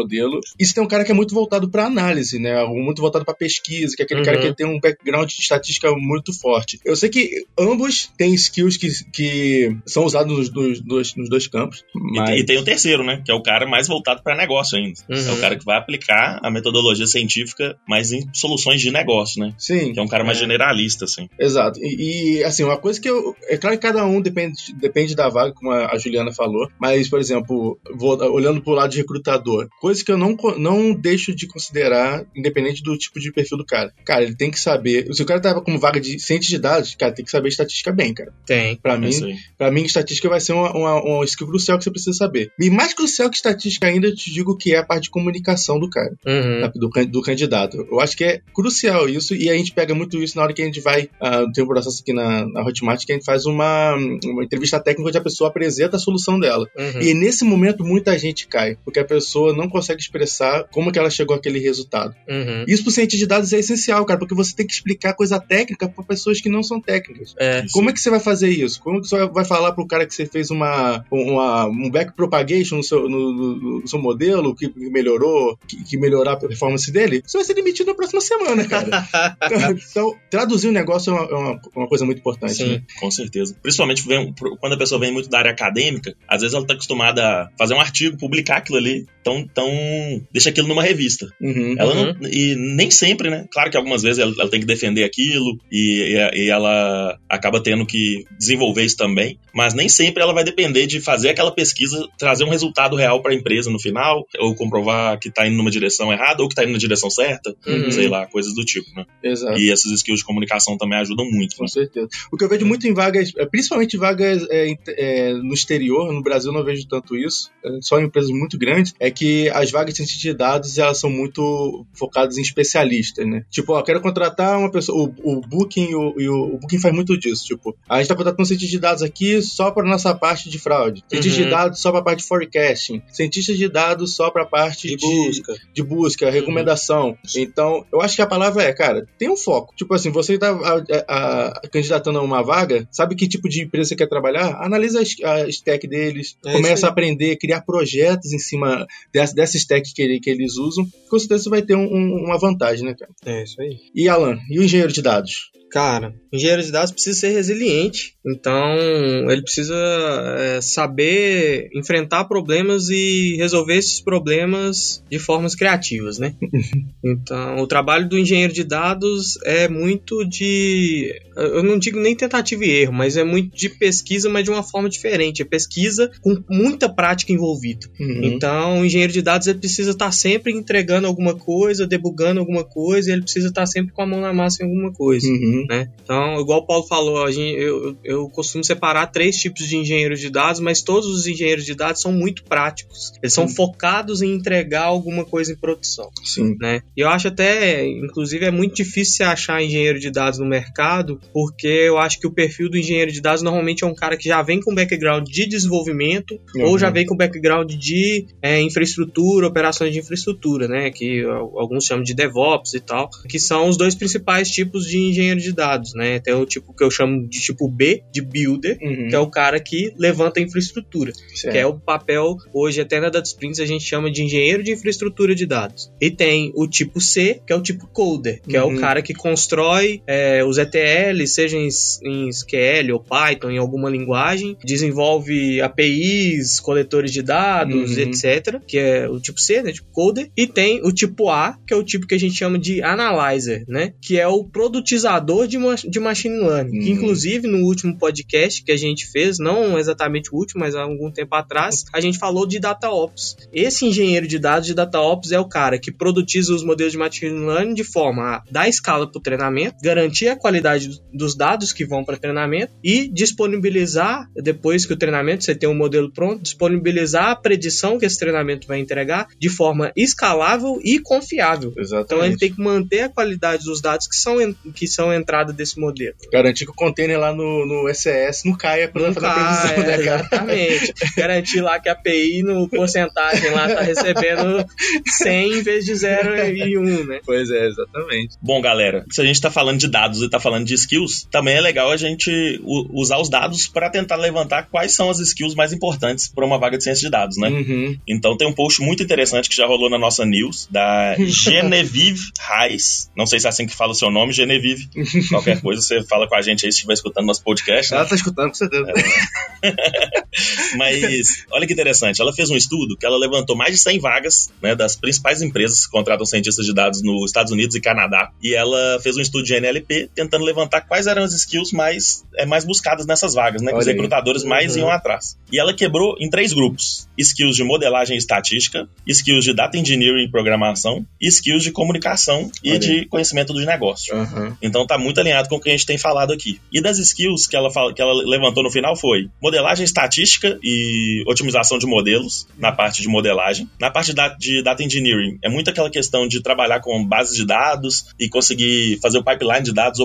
Speaker 2: E você tem um cara que é muito voltado para análise, né? Muito voltado para pesquisa, que é aquele uhum. cara que tem um background de estatística muito forte. Eu sei que ambos têm skills que, que são usados nos, nos, dois, nos dois campos.
Speaker 4: Mas... E, tem o terceiro, né? Que é o cara mais voltado para negócio ainda. Uhum. É o cara que vai aplicar a metodologia científica mais em soluções de negócio, né?
Speaker 2: Sim.
Speaker 4: Que é um cara mais é. generalista, assim.
Speaker 2: Exato. E, e, assim, uma coisa que eu. É claro que cada um depende, depende da vaga, como a Juliana falou, mas, por exemplo, vou, olhando pro lado de recrutador, coisa que eu não, não deixo de considerar, independente do tipo de perfil do cara. Cara, ele tem que saber. Se o cara tava como vaga de ciência de dados, cara, tem que saber estatística bem, cara.
Speaker 3: Tem.
Speaker 2: Pra mim, para mim, estatística vai ser uma, uma, uma skill crucial que você precisa saber. E mais crucial que estatística ainda, eu te digo que é a parte de comunicação do cara, uhum. do, do candidato. Eu acho que é crucial isso, e a gente pega muito isso na hora que a gente vai. Uh, tem um processo aqui na, na Hotmart que a gente faz uma, uma entrevista técnica onde a pessoa apresenta a solução dela. Uhum. E nesse momento, muita gente cai, porque a pessoa não consegue expressar como que ela chegou àquele resultado. Uhum. Isso pro cientista de dados é essencial, cara, porque você tem que explicar coisa técnica para pessoas que não são técnicas. É, como é que você vai fazer isso? Como que você vai falar pro cara que você fez uma, uma um back propagation no seu, no, no, no seu modelo que melhorou, que, que melhorar a performance dele? Você vai ser demitido na próxima semana, cara. <laughs> então, traduzir o um negócio é uma, é uma, uma, coisa muito importante. Sim, né?
Speaker 4: com certeza. Principalmente vem, quando a pessoa vem muito da área acadêmica, às vezes ela tá acostumada a fazer um artigo, publicar aquilo ali, então, deixa aquilo numa revista. Uhum, ela uhum. não, e nem sempre, né? Claro que algumas vezes ela, ela tem que defender aquilo e, e, e, ela acaba tendo que desenvolver isso também, mas nem sempre ela vai depender de fazer aquela pesquisa, trazer um resultado real para a empresa no final, ou comprovar que está indo numa direção errada ou que está indo na direção certa, uhum. sei lá, coisas do tipo, né?
Speaker 2: Exato.
Speaker 4: E essas skills de comunicação também ajudam muito.
Speaker 2: Com né? certeza. O que eu vejo muito em vagas, é, principalmente vagas é, é, no exterior, no Brasil não vejo tanto isso, é, só em empresas muito grandes, é que as vagas de ciência de dados elas são muito focadas em especialistas, né? Tipo, ó, quero contratar uma pessoa, o, o Booking o, o, o, Booking faz muito disso, tipo, a gente tá contratando um cientista de dados aqui só para nossa parte de fraude, cientista uhum. de dados só para parte de forecasting, cientista de dados só para parte de, de, busca, de busca, uhum. recomendação. Então, eu acho que a palavra é, cara, tem um foco. Tipo assim, você tá a, a, a, candidatando a uma vaga, sabe que tipo de empresa você quer trabalhar? Analisa a, a stack deles, é começa a aprender, criar projetos em cima dessa, dessa stack que, que eles usam. Com certeza você vai ter um, um, uma vantagem, né, cara?
Speaker 3: É isso aí.
Speaker 2: E Alan, e o engenheiro de dados?
Speaker 3: Cara, engenheiro de dados precisa ser resiliente, então ele precisa é, saber enfrentar problemas e resolver esses problemas de formas criativas, né? <laughs> então, o trabalho do engenheiro de dados é muito de. Eu não digo nem tentativa e erro, mas é muito de pesquisa, mas de uma forma diferente. É pesquisa com muita prática envolvida. Uhum. Então, o engenheiro de dados ele precisa estar sempre entregando alguma coisa, debugando alguma coisa, ele precisa estar sempre com a mão na massa em alguma coisa. Uhum. Uhum. Né? Então, igual o Paulo falou, a gente, eu, eu costumo separar três tipos de engenheiros de dados, mas todos os engenheiros de dados são muito práticos. Eles são focados em entregar alguma coisa em produção.
Speaker 2: Sim.
Speaker 3: Né? E eu acho até, inclusive, é muito difícil você achar engenheiro de dados no mercado, porque eu acho que o perfil do engenheiro de dados normalmente é um cara que já vem com background de desenvolvimento uhum. ou já vem com background de é, infraestrutura, operações de infraestrutura, né? Que alguns chamam de DevOps e tal, que são os dois principais tipos de engenheiro de de dados, né? Tem o tipo que eu chamo de tipo B, de builder,
Speaker 2: Uhum.
Speaker 3: que é o cara que levanta a infraestrutura,
Speaker 2: Certo.
Speaker 3: que é o papel, hoje até na Data Sprints a gente chama de engenheiro de infraestrutura de dados. E tem o tipo C, que é o tipo coder, que é
Speaker 2: Uhum.
Speaker 3: o cara que constrói é, os ETL, seja em, em SQL ou Python, em alguma linguagem, desenvolve APIs, coletores de dados,
Speaker 2: Uhum.
Speaker 3: etc., que é o tipo C, né, tipo coder, e tem o tipo A, que é o tipo que a gente chama de analyzer, né, que é o produtizador de, de machine learning, que
Speaker 2: Uhum.
Speaker 3: inclusive no último podcast que a gente fez, não exatamente o último, mas há algum tempo atrás, a gente falou de data ops. Esse engenheiro de dados de data ops é o cara que produtiza os modelos de machine learning de forma a dar escala para o treinamento, garantir a qualidade do- dos dados que vão para treinamento e disponibilizar, depois que o treinamento você tem um modelo pronto, disponibilizar a predição que esse treinamento vai entregar de forma escalável e confiável.
Speaker 2: Exatamente.
Speaker 3: Então ele tem que manter a qualidade dos dados que são, que são entrada desse modelo.
Speaker 2: Garantir que o container lá no, no SES não caia pra
Speaker 3: Não
Speaker 2: fazer previsão, né, cara?
Speaker 3: Exatamente. Garantir lá que a API no porcentagem lá tá recebendo 100 em vez de 0 e 1, né?
Speaker 2: Pois é, exatamente.
Speaker 4: Bom, galera, se a gente tá falando de dados e tá falando de skills, também é legal a gente usar os dados para tentar levantar quais são as skills mais importantes para uma vaga de ciência de dados, né?
Speaker 2: Uhum.
Speaker 4: Então tem um post muito interessante que já rolou na nossa news, da <laughs> Genevieve Reis. Não sei se é assim que fala o seu nome, Genevieve. <laughs> Qualquer coisa, você fala com a gente aí se estiver escutando nosso podcast. né?
Speaker 2: Ela tá escutando, com certeza. <laughs>
Speaker 4: Mas olha que interessante, ela fez um estudo que ela levantou mais de 100 vagas né, das principais empresas que contratam cientistas de dados nos Estados Unidos e Canadá. E ela fez um estudo de NLP tentando levantar quais eram as skills mais, é, mais buscadas nessas vagas, né? Que os
Speaker 2: aí.
Speaker 4: recrutadores mais
Speaker 3: Uhum.
Speaker 4: iam atrás. E ela quebrou em três grupos: skills de modelagem e estatística, skills de data engineering e programação, e skills de comunicação e
Speaker 2: Olha
Speaker 4: de conhecimento do negócio.
Speaker 2: Aham.
Speaker 4: Então tá muito alinhado com o que a gente tem falado aqui. E das skills que ela, que ela levantou no final foi modelagem estatística e otimização de modelos na parte de modelagem. Na parte da- de data engineering, é muito aquela questão de trabalhar com bases de dados e conseguir fazer o pipeline de dados,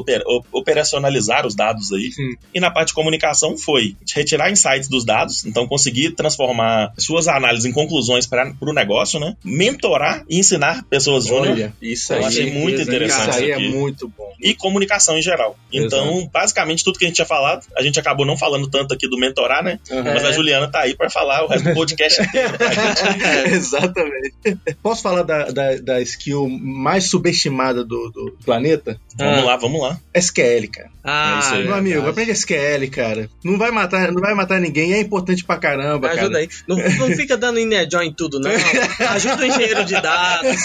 Speaker 4: operacionalizar os dados aí.
Speaker 2: Sim.
Speaker 4: E na parte de comunicação foi retirar insights dos dados, então conseguir transformar suas análises em conclusões para o negócio, né? Mentorar e ensinar pessoas júnior
Speaker 2: Olha, isso
Speaker 4: Eu
Speaker 2: aí.
Speaker 4: achei muito interessante
Speaker 2: Isso aí
Speaker 4: isso
Speaker 2: é
Speaker 4: aqui.
Speaker 2: muito bom.
Speaker 4: e comunicação em geral. Então, basicamente, tudo que a gente tinha falado, a gente acabou não falando tanto aqui do mentorar, né?
Speaker 2: Aham.
Speaker 4: Mas a Juliana tá aí pra falar o resto do podcast inteiro pra gente.
Speaker 2: Exatamente. Posso falar da, da, da skill mais subestimada do, do planeta?
Speaker 4: Vamos lá, vamos lá.
Speaker 2: SQL, cara.
Speaker 3: Ah,
Speaker 4: É isso aí.
Speaker 2: Meu amigo,
Speaker 3: verdade.
Speaker 2: aprende SQL, cara. Não vai matar, não vai matar ninguém, é importante pra caramba,
Speaker 3: Me ajuda
Speaker 2: cara.
Speaker 3: aí. Não, não fica dando inner join em tudo, não. <laughs> Ajuda o engenheiro de dados.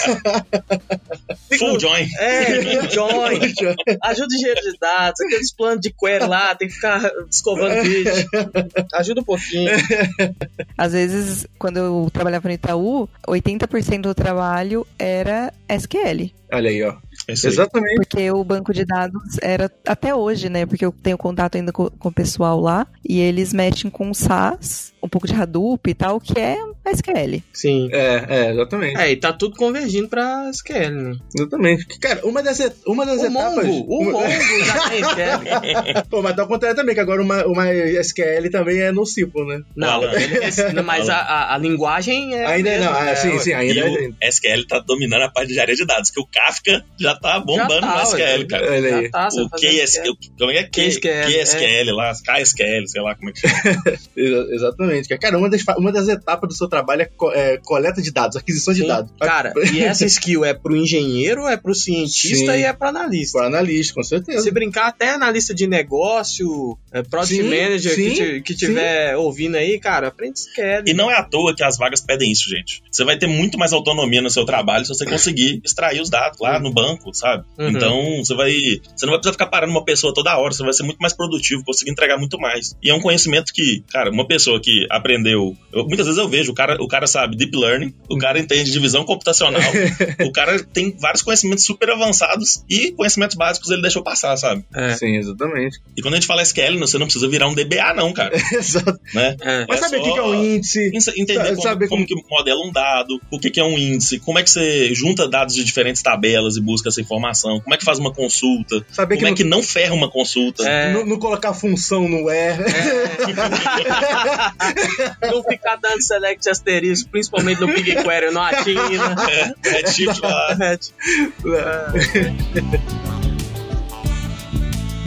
Speaker 4: Full join.
Speaker 3: É, <laughs> full join. Ajuda o engenheiro de dados. Aqueles planos de query lá, tem que ficar escovando <laughs> vídeo. Ajuda um pouquinho.
Speaker 5: Às vezes, quando eu trabalhava no Itaú, 80% do trabalho era SQL.
Speaker 2: Olha aí, ó.
Speaker 4: Isso aí.
Speaker 2: Exatamente.
Speaker 5: Porque o banco de dados era até hoje, né? Porque eu tenho contato ainda com, com o pessoal lá e eles mexem com SAS, um pouco de Hadoop e tal, que é SQL.
Speaker 3: Sim.
Speaker 2: É, é, exatamente.
Speaker 3: É, e tá tudo convergindo pra SQL, né?
Speaker 2: Exatamente. Cara, uma das, uma das
Speaker 3: O
Speaker 2: etapas.
Speaker 3: Mongo, o
Speaker 2: uma-
Speaker 3: Mongo já tem SQL.
Speaker 2: Pô, mas tá ao contrário também, que agora uma, uma SQL também é no ciclo, né?
Speaker 3: Não, não, mas a, a, a linguagem é.
Speaker 2: ainda
Speaker 3: mesmo,
Speaker 2: não, ah,
Speaker 3: é,
Speaker 2: sim, sim, ainda
Speaker 4: E
Speaker 2: é.
Speaker 4: o SQL tá dominando a parte de engenharia de dados, que o Kafka já tá bombando
Speaker 3: Já tá,
Speaker 4: no SQL, cara.
Speaker 2: Olha aí.
Speaker 3: Já tá,
Speaker 4: O
Speaker 3: tá
Speaker 4: KSQL, como é que é?
Speaker 3: KSQL,
Speaker 4: KSQL lá, KSQL, sei lá como é que chama.
Speaker 2: Exa- Exatamente. cara. Uma das, uma das etapas do seu trabalho é, co- é coleta de dados, aquisição de
Speaker 3: Sim.
Speaker 2: dados.
Speaker 3: Cara, <laughs> e essa skill é pro engenheiro, é pro cientista
Speaker 2: Sim.
Speaker 3: e é pro analista.
Speaker 2: Para analista, com certeza.
Speaker 3: Se brincar, até analista de negócio, é, product
Speaker 2: Sim,
Speaker 3: manager
Speaker 2: sim,
Speaker 3: que, que tiver ouvindo aí, cara, aprende SQL.
Speaker 4: E não é à toa que as vagas pedem isso, gente. Você vai ter muito mais autonomia no seu trabalho se você <laughs> conseguir extrair os dados lá no banco, sabe?
Speaker 3: Uhum.
Speaker 4: Então, você vai. Você não vai precisar ficar parando uma pessoa toda hora, você vai ser muito mais produtivo, conseguir entregar muito mais. E é um conhecimento que, cara, uma pessoa que aprendeu. eu- muitas vezes eu vejo, o cara, o cara sabe deep learning, o cara entende divisão computacional, <laughs> o cara tem vários conhecimentos super avançados e conhecimentos básicos ele deixou passar, sabe?
Speaker 3: É,
Speaker 2: Sim, exatamente.
Speaker 4: E quando a gente fala SQL, você não precisa virar um DBA, não, cara. <laughs>
Speaker 2: Exato.
Speaker 4: Né?
Speaker 3: é.
Speaker 2: Mas
Speaker 4: É
Speaker 2: sabe o que é um índice?
Speaker 4: Entender como,
Speaker 2: saber
Speaker 4: como que modela um dado, o que, que é um índice, como é que você junta dados de diferentes tabelas e busca essa informação, como é que faz uma consulta,
Speaker 2: Saber
Speaker 4: como
Speaker 2: que,
Speaker 4: é que não ferra uma consulta.
Speaker 3: É.
Speaker 2: não, não colocar função no where. <laughs>
Speaker 3: não ficar dando select asterisco, principalmente no BigQuery, no Atina.
Speaker 4: É, é tipo lá.
Speaker 3: É, <laughs>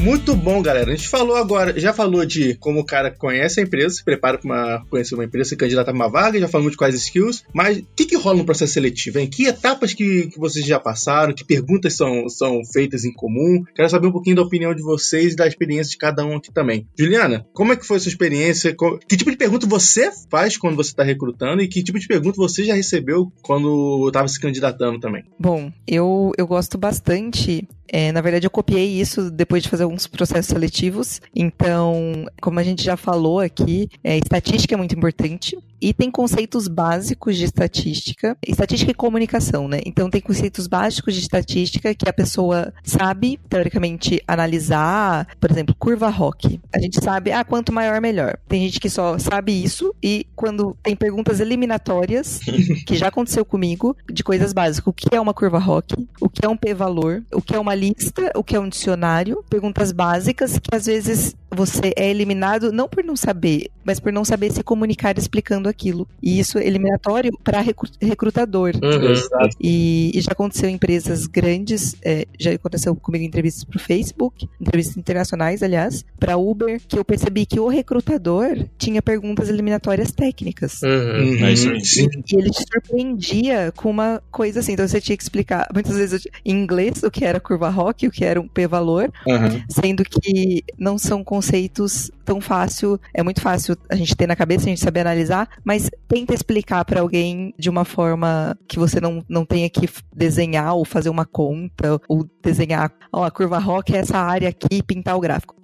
Speaker 2: Muito bom, galera. A gente falou agora, já falou de como o cara conhece a empresa, se prepara para conhecer uma empresa, se candidata para uma vaga, já falamos de quais skills, mas o que, que rola no processo seletivo, hein? Que etapas que, que vocês já passaram, que perguntas são, são feitas em comum? Quero saber um pouquinho da opinião de vocês e da experiência de cada um aqui também. Juliana, como é que foi a sua experiência? Que tipo de pergunta você faz quando você está recrutando e que tipo de pergunta você já recebeu quando estava se candidatando também?
Speaker 5: Bom, eu, eu gosto bastante é, na verdade, eu copiei isso depois de fazer alguns processos seletivos. Então, como a gente já falou aqui, é, estatística é muito importante. E tem conceitos básicos de estatística, estatística e comunicação, né? Então tem conceitos básicos de estatística que a pessoa sabe, teoricamente, analisar, por exemplo, curva ROC. A gente sabe, ah, quanto maior, melhor. Tem gente que só sabe isso e quando tem perguntas eliminatórias, <laughs> que já aconteceu comigo, de coisas básicas, o que é uma curva ROC, o que é um p-valor, o que é uma lista, o que é um dicionário, perguntas básicas que às vezes você é eliminado não por não saber, mas por não saber se comunicar explicando aquilo. E isso é eliminatório para recrutador.
Speaker 3: Uhum.
Speaker 5: E, e, já aconteceu em empresas grandes, é, já aconteceu comigo em entrevistas para o Facebook, entrevistas internacionais, aliás, para Uber, que eu percebi que o recrutador tinha perguntas eliminatórias técnicas.
Speaker 3: Uhum.
Speaker 4: Uhum. É isso aí.
Speaker 5: Sim. E ele te surpreendia com uma coisa assim. Então você tinha que explicar, muitas vezes em inglês, o que era curva ROC, o que era um P-valor,
Speaker 2: Uhum.
Speaker 5: sendo que não são conceitos tão fácil, é muito fácil a gente ter na cabeça, a gente saber analisar, mas tenta explicar para alguém de uma forma que você não, não tenha que desenhar ou fazer uma conta ou desenhar, ó, a curva ROC é essa área aqui e pintar o gráfico.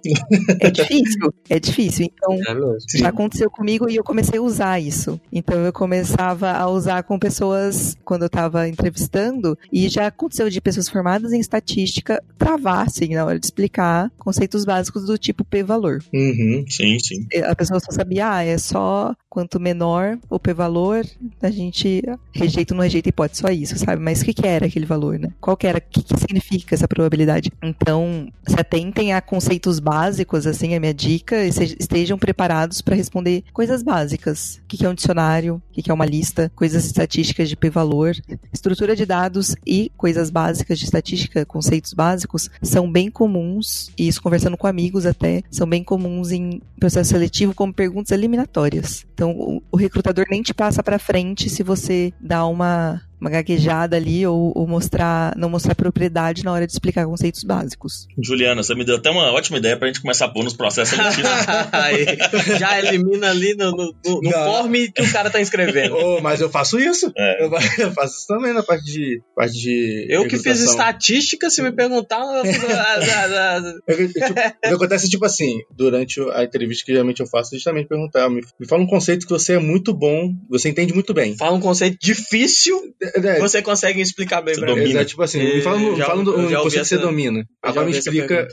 Speaker 5: é <laughs> difícil, é difícil. Então,
Speaker 3: É
Speaker 5: já aconteceu comigo e eu comecei a usar isso. Então eu começava a usar com pessoas quando eu estava entrevistando e já aconteceu de pessoas formadas em estatística travar assim na hora de explicar conceitos básicos do tipo p-valor.
Speaker 2: Uhum.
Speaker 4: Sim, sim.
Speaker 5: A pessoa só sabia, ah, é só quanto menor o p-valor, a gente rejeita ou não rejeita hipótese, só isso, sabe? Mas o que, que era aquele valor, né? Qual que era, o que, que significa essa probabilidade? Então, se atentem a conceitos básicos, assim, a minha dica, e estejam preparados para responder coisas básicas. O que, que é um dicionário, o que, que é uma lista, coisas estatísticas de p-valor, estrutura de dados e coisas básicas de estatística, conceitos básicos, são bem comuns, e isso conversando com amigos até, são bem comuns em processo seletivo como perguntas eliminatórias. Então, o, o recrutador nem te passa para frente se você dá uma, uma gaguejada ali ou, ou mostrar, não mostrar propriedade na hora de explicar conceitos básicos.
Speaker 4: Juliana, você me deu até uma ótima ideia pra gente começar a pôr nos processos <laughs>
Speaker 3: já elimina ali no, no, no, no form que o cara tá escrevendo.
Speaker 2: Oh, mas eu faço isso.
Speaker 4: É.
Speaker 2: Eu, <laughs> eu faço isso também na parte de. Parte de
Speaker 3: Eu que fiz estatística, se me perguntar.
Speaker 2: tipo, o que acontece é tipo assim, durante a entrevista que geralmente eu faço, é justamente perguntar, me, me fala um conceito que você é muito bom, você entende muito bem.
Speaker 3: Fala um conceito difícil,
Speaker 2: É, é,
Speaker 3: você consegue explicar bem
Speaker 4: Você
Speaker 3: pra
Speaker 4: domina.
Speaker 2: é, tipo assim, me fala, um-
Speaker 3: Já-
Speaker 2: fala um, conceito que você domina. Agora me explica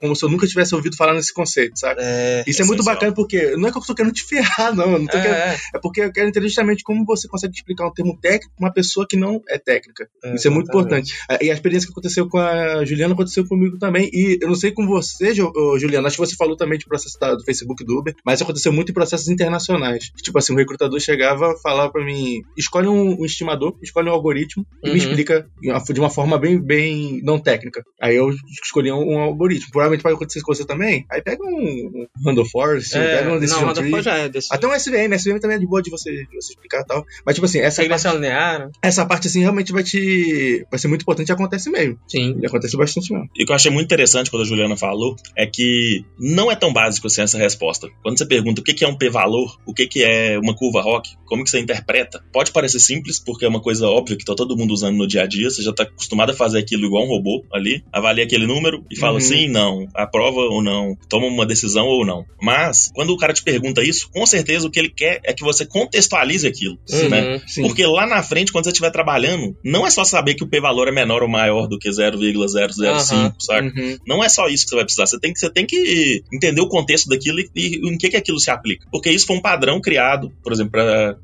Speaker 2: como se eu nunca tivesse ouvido falar nesse conceito, sabe?
Speaker 3: É,
Speaker 2: Isso é muito
Speaker 4: essencial.
Speaker 2: bacana porque não é que eu tô querendo te <laughs> ferrar, não. eu não tô querendo-
Speaker 3: é,
Speaker 2: é porque eu quero entender justamente como você consegue explicar um termo técnico pra uma pessoa que não é técnica.
Speaker 3: é,
Speaker 2: Isso é muito importante. E a experiência que aconteceu com a Juliana aconteceu comigo também. E eu não sei com você, Juliana, acho que você falou também de processo da- do Facebook e do Uber, mas isso aconteceu muito em processos internacionais. Tipo assim, um recrutador chegava, falava pra mim: escolhe um, um estimador, escolhe um algoritmo e me
Speaker 3: Uhum.
Speaker 2: explica de uma- forma bem, bem não técnica. Aí eu escolhi um, um algoritmo. Provavelmente pode acontecer com você também. Aí pega um, um Randall Forest,
Speaker 3: É,
Speaker 2: pega um Decision
Speaker 3: não,
Speaker 2: Tree.
Speaker 3: Randolph já é desse.
Speaker 2: Até um SVM, SVM também é de boa de você, de você explicar e tal. Mas, tipo assim, essa parte,
Speaker 3: Regressão linear.
Speaker 2: essa parte, assim, realmente vai te. Vai ser muito importante e acontece mesmo.
Speaker 3: Sim.
Speaker 2: E acontece bastante mesmo.
Speaker 4: E o que eu achei muito interessante quando a Juliana falou é que não é tão básico assim essa resposta. Quando você pergunta o que que é um p-valor, o que que é uma curva ROC, como que você interpreta, pode parecer simples, porque é uma coisa óbvia que tá todo mundo usando no dia a dia, você já tá acostumado a fazer aquilo igual um robô ali, avalia aquele número e fala
Speaker 2: Uhum.
Speaker 4: sim, não, aprova ou não, toma uma decisão ou não. Mas, quando o cara te pergunta isso, com certeza o que ele quer é que você contextualize aquilo,
Speaker 3: Sim.
Speaker 4: né?
Speaker 3: Uhum.
Speaker 2: Sim.
Speaker 4: Porque lá na frente, quando você estiver trabalhando, não é só saber que o p-valor é menor ou maior do que 0,005,
Speaker 3: Aham.
Speaker 4: saca?
Speaker 2: Uhum.
Speaker 4: Não é só isso que você vai precisar. Você tem que, você tem que entender o contexto daquilo e, e em que, que aquilo se aplica. Porque isso foi um padrão criado, por exemplo,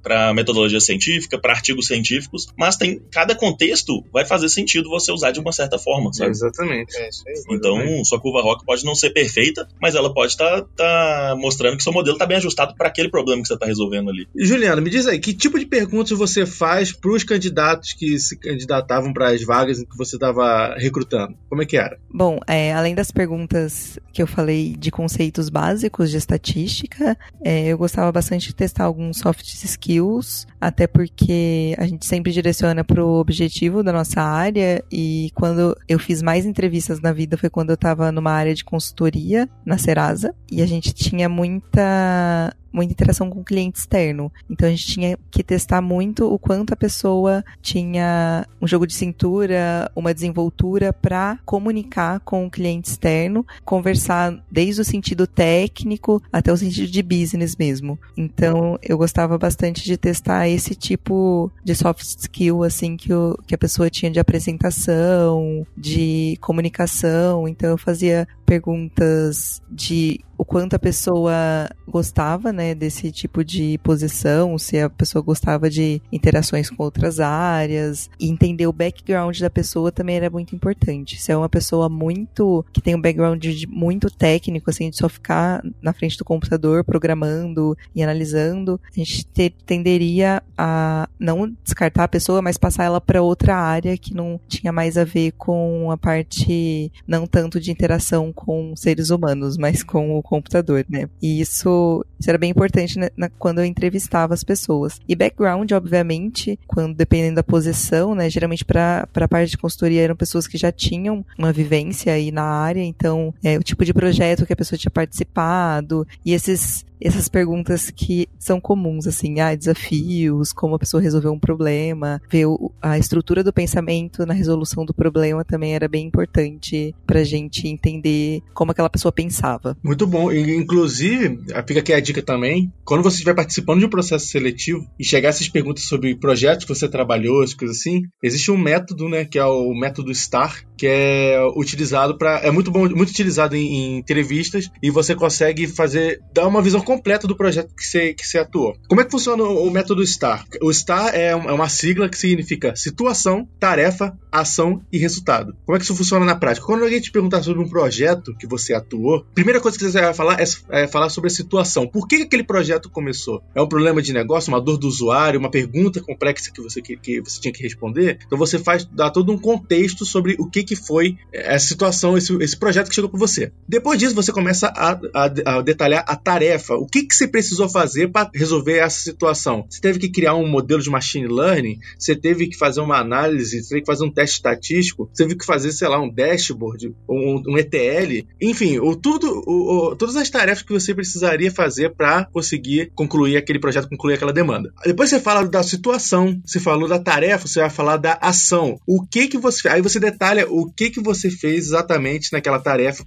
Speaker 4: para metodologia científica, para artigos científicos, mas tem cada contexto vai fazer sentido você usar de uma certa forma, sabe?
Speaker 2: Exatamente.
Speaker 3: É isso aí.
Speaker 4: Então, sua curva ROC pode não ser perfeita, mas ela pode estar tá, mostrando que seu modelo está bem ajustado para aquele problema que você está resolvendo ali.
Speaker 2: Juliana, me diz aí, que tipo de perguntas você faz para os candidatos que se candidatavam para as vagas em que você estava recrutando? Como é que era?
Speaker 5: Bom, é, além das perguntas que eu falei de conceitos básicos de estatística, é, eu gostava bastante de testar alguns soft skills, até porque a gente sempre direciona para o objetivo da nossa área e quando eu fiz mais entrevistas na vida foi quando eu estava numa área de consultoria na Serasa e a gente tinha muita muita interação com o cliente externo. Então a gente tinha que testar muito o quanto a pessoa tinha um jogo de cintura, uma desenvoltura para comunicar com o cliente externo, conversar desde o sentido técnico até o sentido de business mesmo. Então eu gostava bastante de testar esse tipo de soft skill assim que, o, que a pessoa tinha de apresentação, de comunicação. Então eu fazia perguntas de o quanto a pessoa gostava, né, desse tipo de posição, se a pessoa gostava de interações com outras áreas, e entender o background da pessoa também era muito importante. Se é uma pessoa muito que tem um background muito técnico, assim, de só ficar na frente do computador programando e analisando, a gente ter, tenderia a não descartar a pessoa, mas passar ela para outra área que não tinha mais a ver com a parte não tanto de interação com seres humanos, mas com o computador, né? E isso, isso era bem importante né, na, quando eu entrevistava as pessoas. E background, obviamente, quando dependendo da posição, né? Geralmente para a parte de consultoria eram pessoas que já tinham uma vivência aí na área, então é, o tipo de projeto que a pessoa tinha participado e esses essas perguntas que são comuns, assim, ah, desafios, como a pessoa resolveu um problema, ver a estrutura do pensamento na resolução do problema também era bem importante pra gente entender como aquela pessoa pensava.
Speaker 2: Muito bom. Inclusive, fica aqui a dica também, quando você estiver participando de um processo seletivo e chegar essas perguntas sobre projetos que você trabalhou, as coisas assim, existe um método, né, que é o método STAR, que é utilizado para é muito bom, muito utilizado em, em entrevistas e você consegue fazer dar uma visão completa do projeto que você, que você atuou. Como é que funciona o método STAR? O STAR é, é uma sigla que significa situação, tarefa, ação e resultado. Como é que isso funciona na prática? Quando alguém te perguntar sobre um projeto que você atuou, a primeira coisa que você vai falar é, é falar sobre a situação. Por que, que aquele projeto começou? É um problema de negócio, uma dor do usuário, uma pergunta complexa que você, que, que você tinha que responder? Então você faz dá todo um contexto sobre o que, que foi essa situação, esse, esse projeto que chegou para você. Depois disso, você começa a, a, a detalhar a tarefa, o que, que você precisou fazer para resolver essa situação. Você teve que criar um modelo de machine learning, você teve que fazer uma análise, você teve que fazer um teste estatístico, você teve que fazer, sei lá, um dashboard, um, um ETL, enfim, o, tudo, o, o, todas as tarefas que você precisaria fazer para conseguir concluir aquele projeto, concluir aquela demanda. Depois você fala da situação, você falou da tarefa, você vai falar da ação. O que que você aí você detalha o que que você fez exatamente naquela tarefa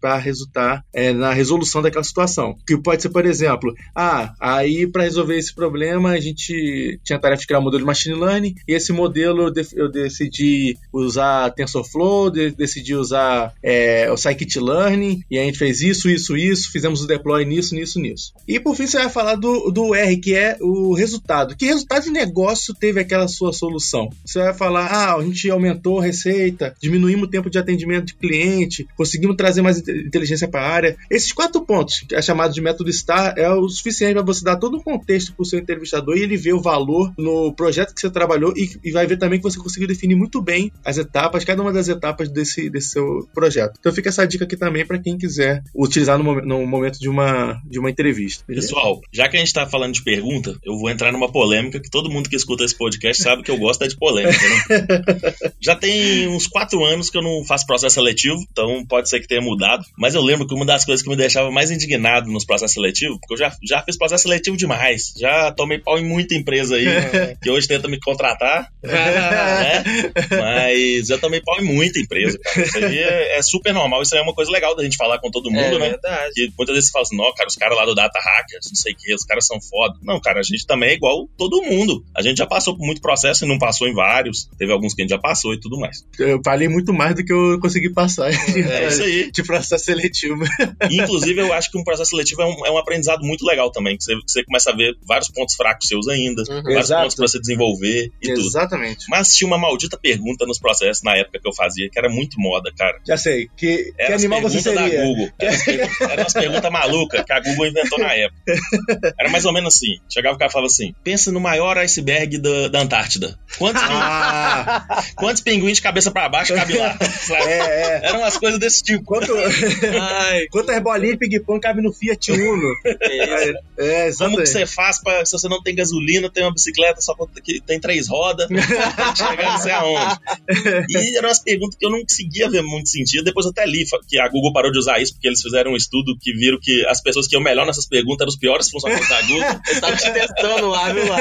Speaker 2: para resultar é, na resolução daquela situação. Que pode ser, por exemplo, ah, aí para resolver esse problema a gente tinha a tarefa de criar um modelo de machine learning e esse modelo eu decidi usar TensorFlow, decidi usar é, o Scikit-learning e a gente fez isso, isso, isso, fizemos o deploy nisso, nisso, nisso. E por fim você vai falar do, do R, que é o resultado. Que resultado de negócio teve aquela sua solução? Você vai falar, ah, a gente aumentou a receita, diminuímos o tempo de atendimento de cliente, conseguimos trazer mais inteligência para a área. Esses quatro pontos, que é chamado de método STAR, é o suficiente para você dar todo um contexto para o seu entrevistador e ele ver o valor no projeto que você trabalhou e, e vai ver também que você conseguiu definir muito bem as etapas, cada uma das etapas desse, desse seu projeto. Então fica essa dica aqui também para quem quiser utilizar no, no, momento de uma, de uma entrevista.
Speaker 4: Pessoal, já que a gente está falando de pergunta, eu vou entrar numa polêmica que todo mundo que escuta esse podcast sabe que eu gosto é de polêmica, né? <laughs> já tem uns quatro anos que eu não faço processo seletivo, então pode ser que tenha mudado. Mas eu lembro que uma das coisas que me deixava mais indignado nos processos seletivos, porque eu já, já fiz processo seletivo demais, já tomei pau em muita empresa aí, <laughs> que hoje tenta me contratar, né? Mas já tomei pau em muita empresa, cara. Isso aí é, é, super normal, isso aí é uma coisa legal da gente falar com todo mundo,
Speaker 3: é,
Speaker 4: né?
Speaker 3: Verdade.
Speaker 4: Que muitas vezes você fala assim, não, cara, os caras lá do Data Hackers, não sei o que, os caras são foda. Não, cara, a gente também é igual todo mundo. A gente já passou por muito processo e não passou em vários. Teve alguns que a gente já passou e tudo mais.
Speaker 2: Eu falei muito mais do que eu consegui passar.
Speaker 4: É isso aí. <laughs>
Speaker 2: De processo seletivo.
Speaker 4: Inclusive, eu acho que um processo seletivo é um, é um aprendizado muito legal também, que você, que você começa a ver vários pontos fracos seus ainda,
Speaker 3: Uhum.
Speaker 4: vários
Speaker 2: Exato.
Speaker 4: pontos pra você desenvolver e tudo.
Speaker 2: Exatamente.
Speaker 4: Mas tinha uma maldita pergunta nos processos na época que eu fazia, que era muito moda, cara.
Speaker 2: Já sei. Que, que
Speaker 4: Era as
Speaker 2: animal você seria?
Speaker 4: da Google. Era perguntas- <laughs> Eram umas perguntas malucas que a Google inventou na época. Era mais ou menos assim. Chegava o cara e falava assim: pensa no maior iceberg da, da Antártida. Quantos,
Speaker 2: Ah,
Speaker 4: quantos pinguins de cabeça pra baixo cabe lá?
Speaker 2: É, é.
Speaker 4: Eram umas coisas desse tipo.
Speaker 2: Quanto,
Speaker 3: Ai,
Speaker 2: quantas bolinhas de ping-pong cabe no Fiat Uno? É, é,
Speaker 4: Como que você faz pra, se você não tem gasolina, tem uma bicicleta só pra- que tem três rodas, tem que chegar não sei aonde? E eram umas perguntas que eu não conseguia ver muito sentido. Depois eu até li que a Google parou de usar isso porque eles fizeram um estudo que viram que as pessoas que iam melhor nessas perguntas eram os piores funcionários da Google. <laughs>
Speaker 3: eu tava te testando lá, viu? <laughs>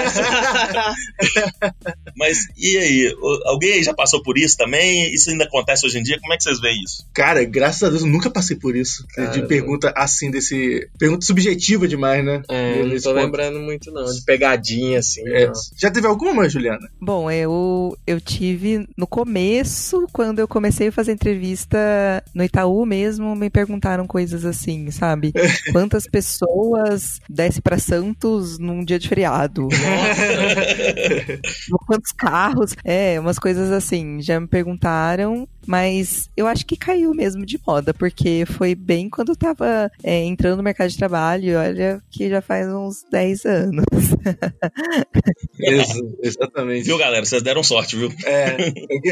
Speaker 4: Mas e aí? Alguém aí já passou por isso também? Isso ainda acontece hoje em dia? Como é que vocês veem isso?
Speaker 2: Cara, graças a Deus eu nunca passei por isso.
Speaker 3: Cara,
Speaker 2: de pergunta assim, desse. Pergunta subjetiva demais, né?
Speaker 3: É, não
Speaker 2: Nesse
Speaker 3: tô
Speaker 2: ponto.
Speaker 3: lembrando muito não, de pegadinha assim.
Speaker 2: É.
Speaker 3: não.
Speaker 2: Já teve alguma, Juliana?
Speaker 5: Bom, eu, eu tive no começo, quando eu comecei a fazer entrevista no Itaú mesmo, me perguntaram coisas assim, sabe? <laughs> Quantas pessoas desce pra Santos num dia de feriado? <laughs> Quantos carros? É, umas coisas assim, já me perguntaram, mas eu acho que caiu mesmo de moda, porque foi bem quando eu tava é, entrando no mercado de trabalho, olha que já faz uns 10 anos. <laughs>
Speaker 2: Ex- exatamente.
Speaker 4: Viu, galera? Vocês deram sorte, viu?
Speaker 2: É,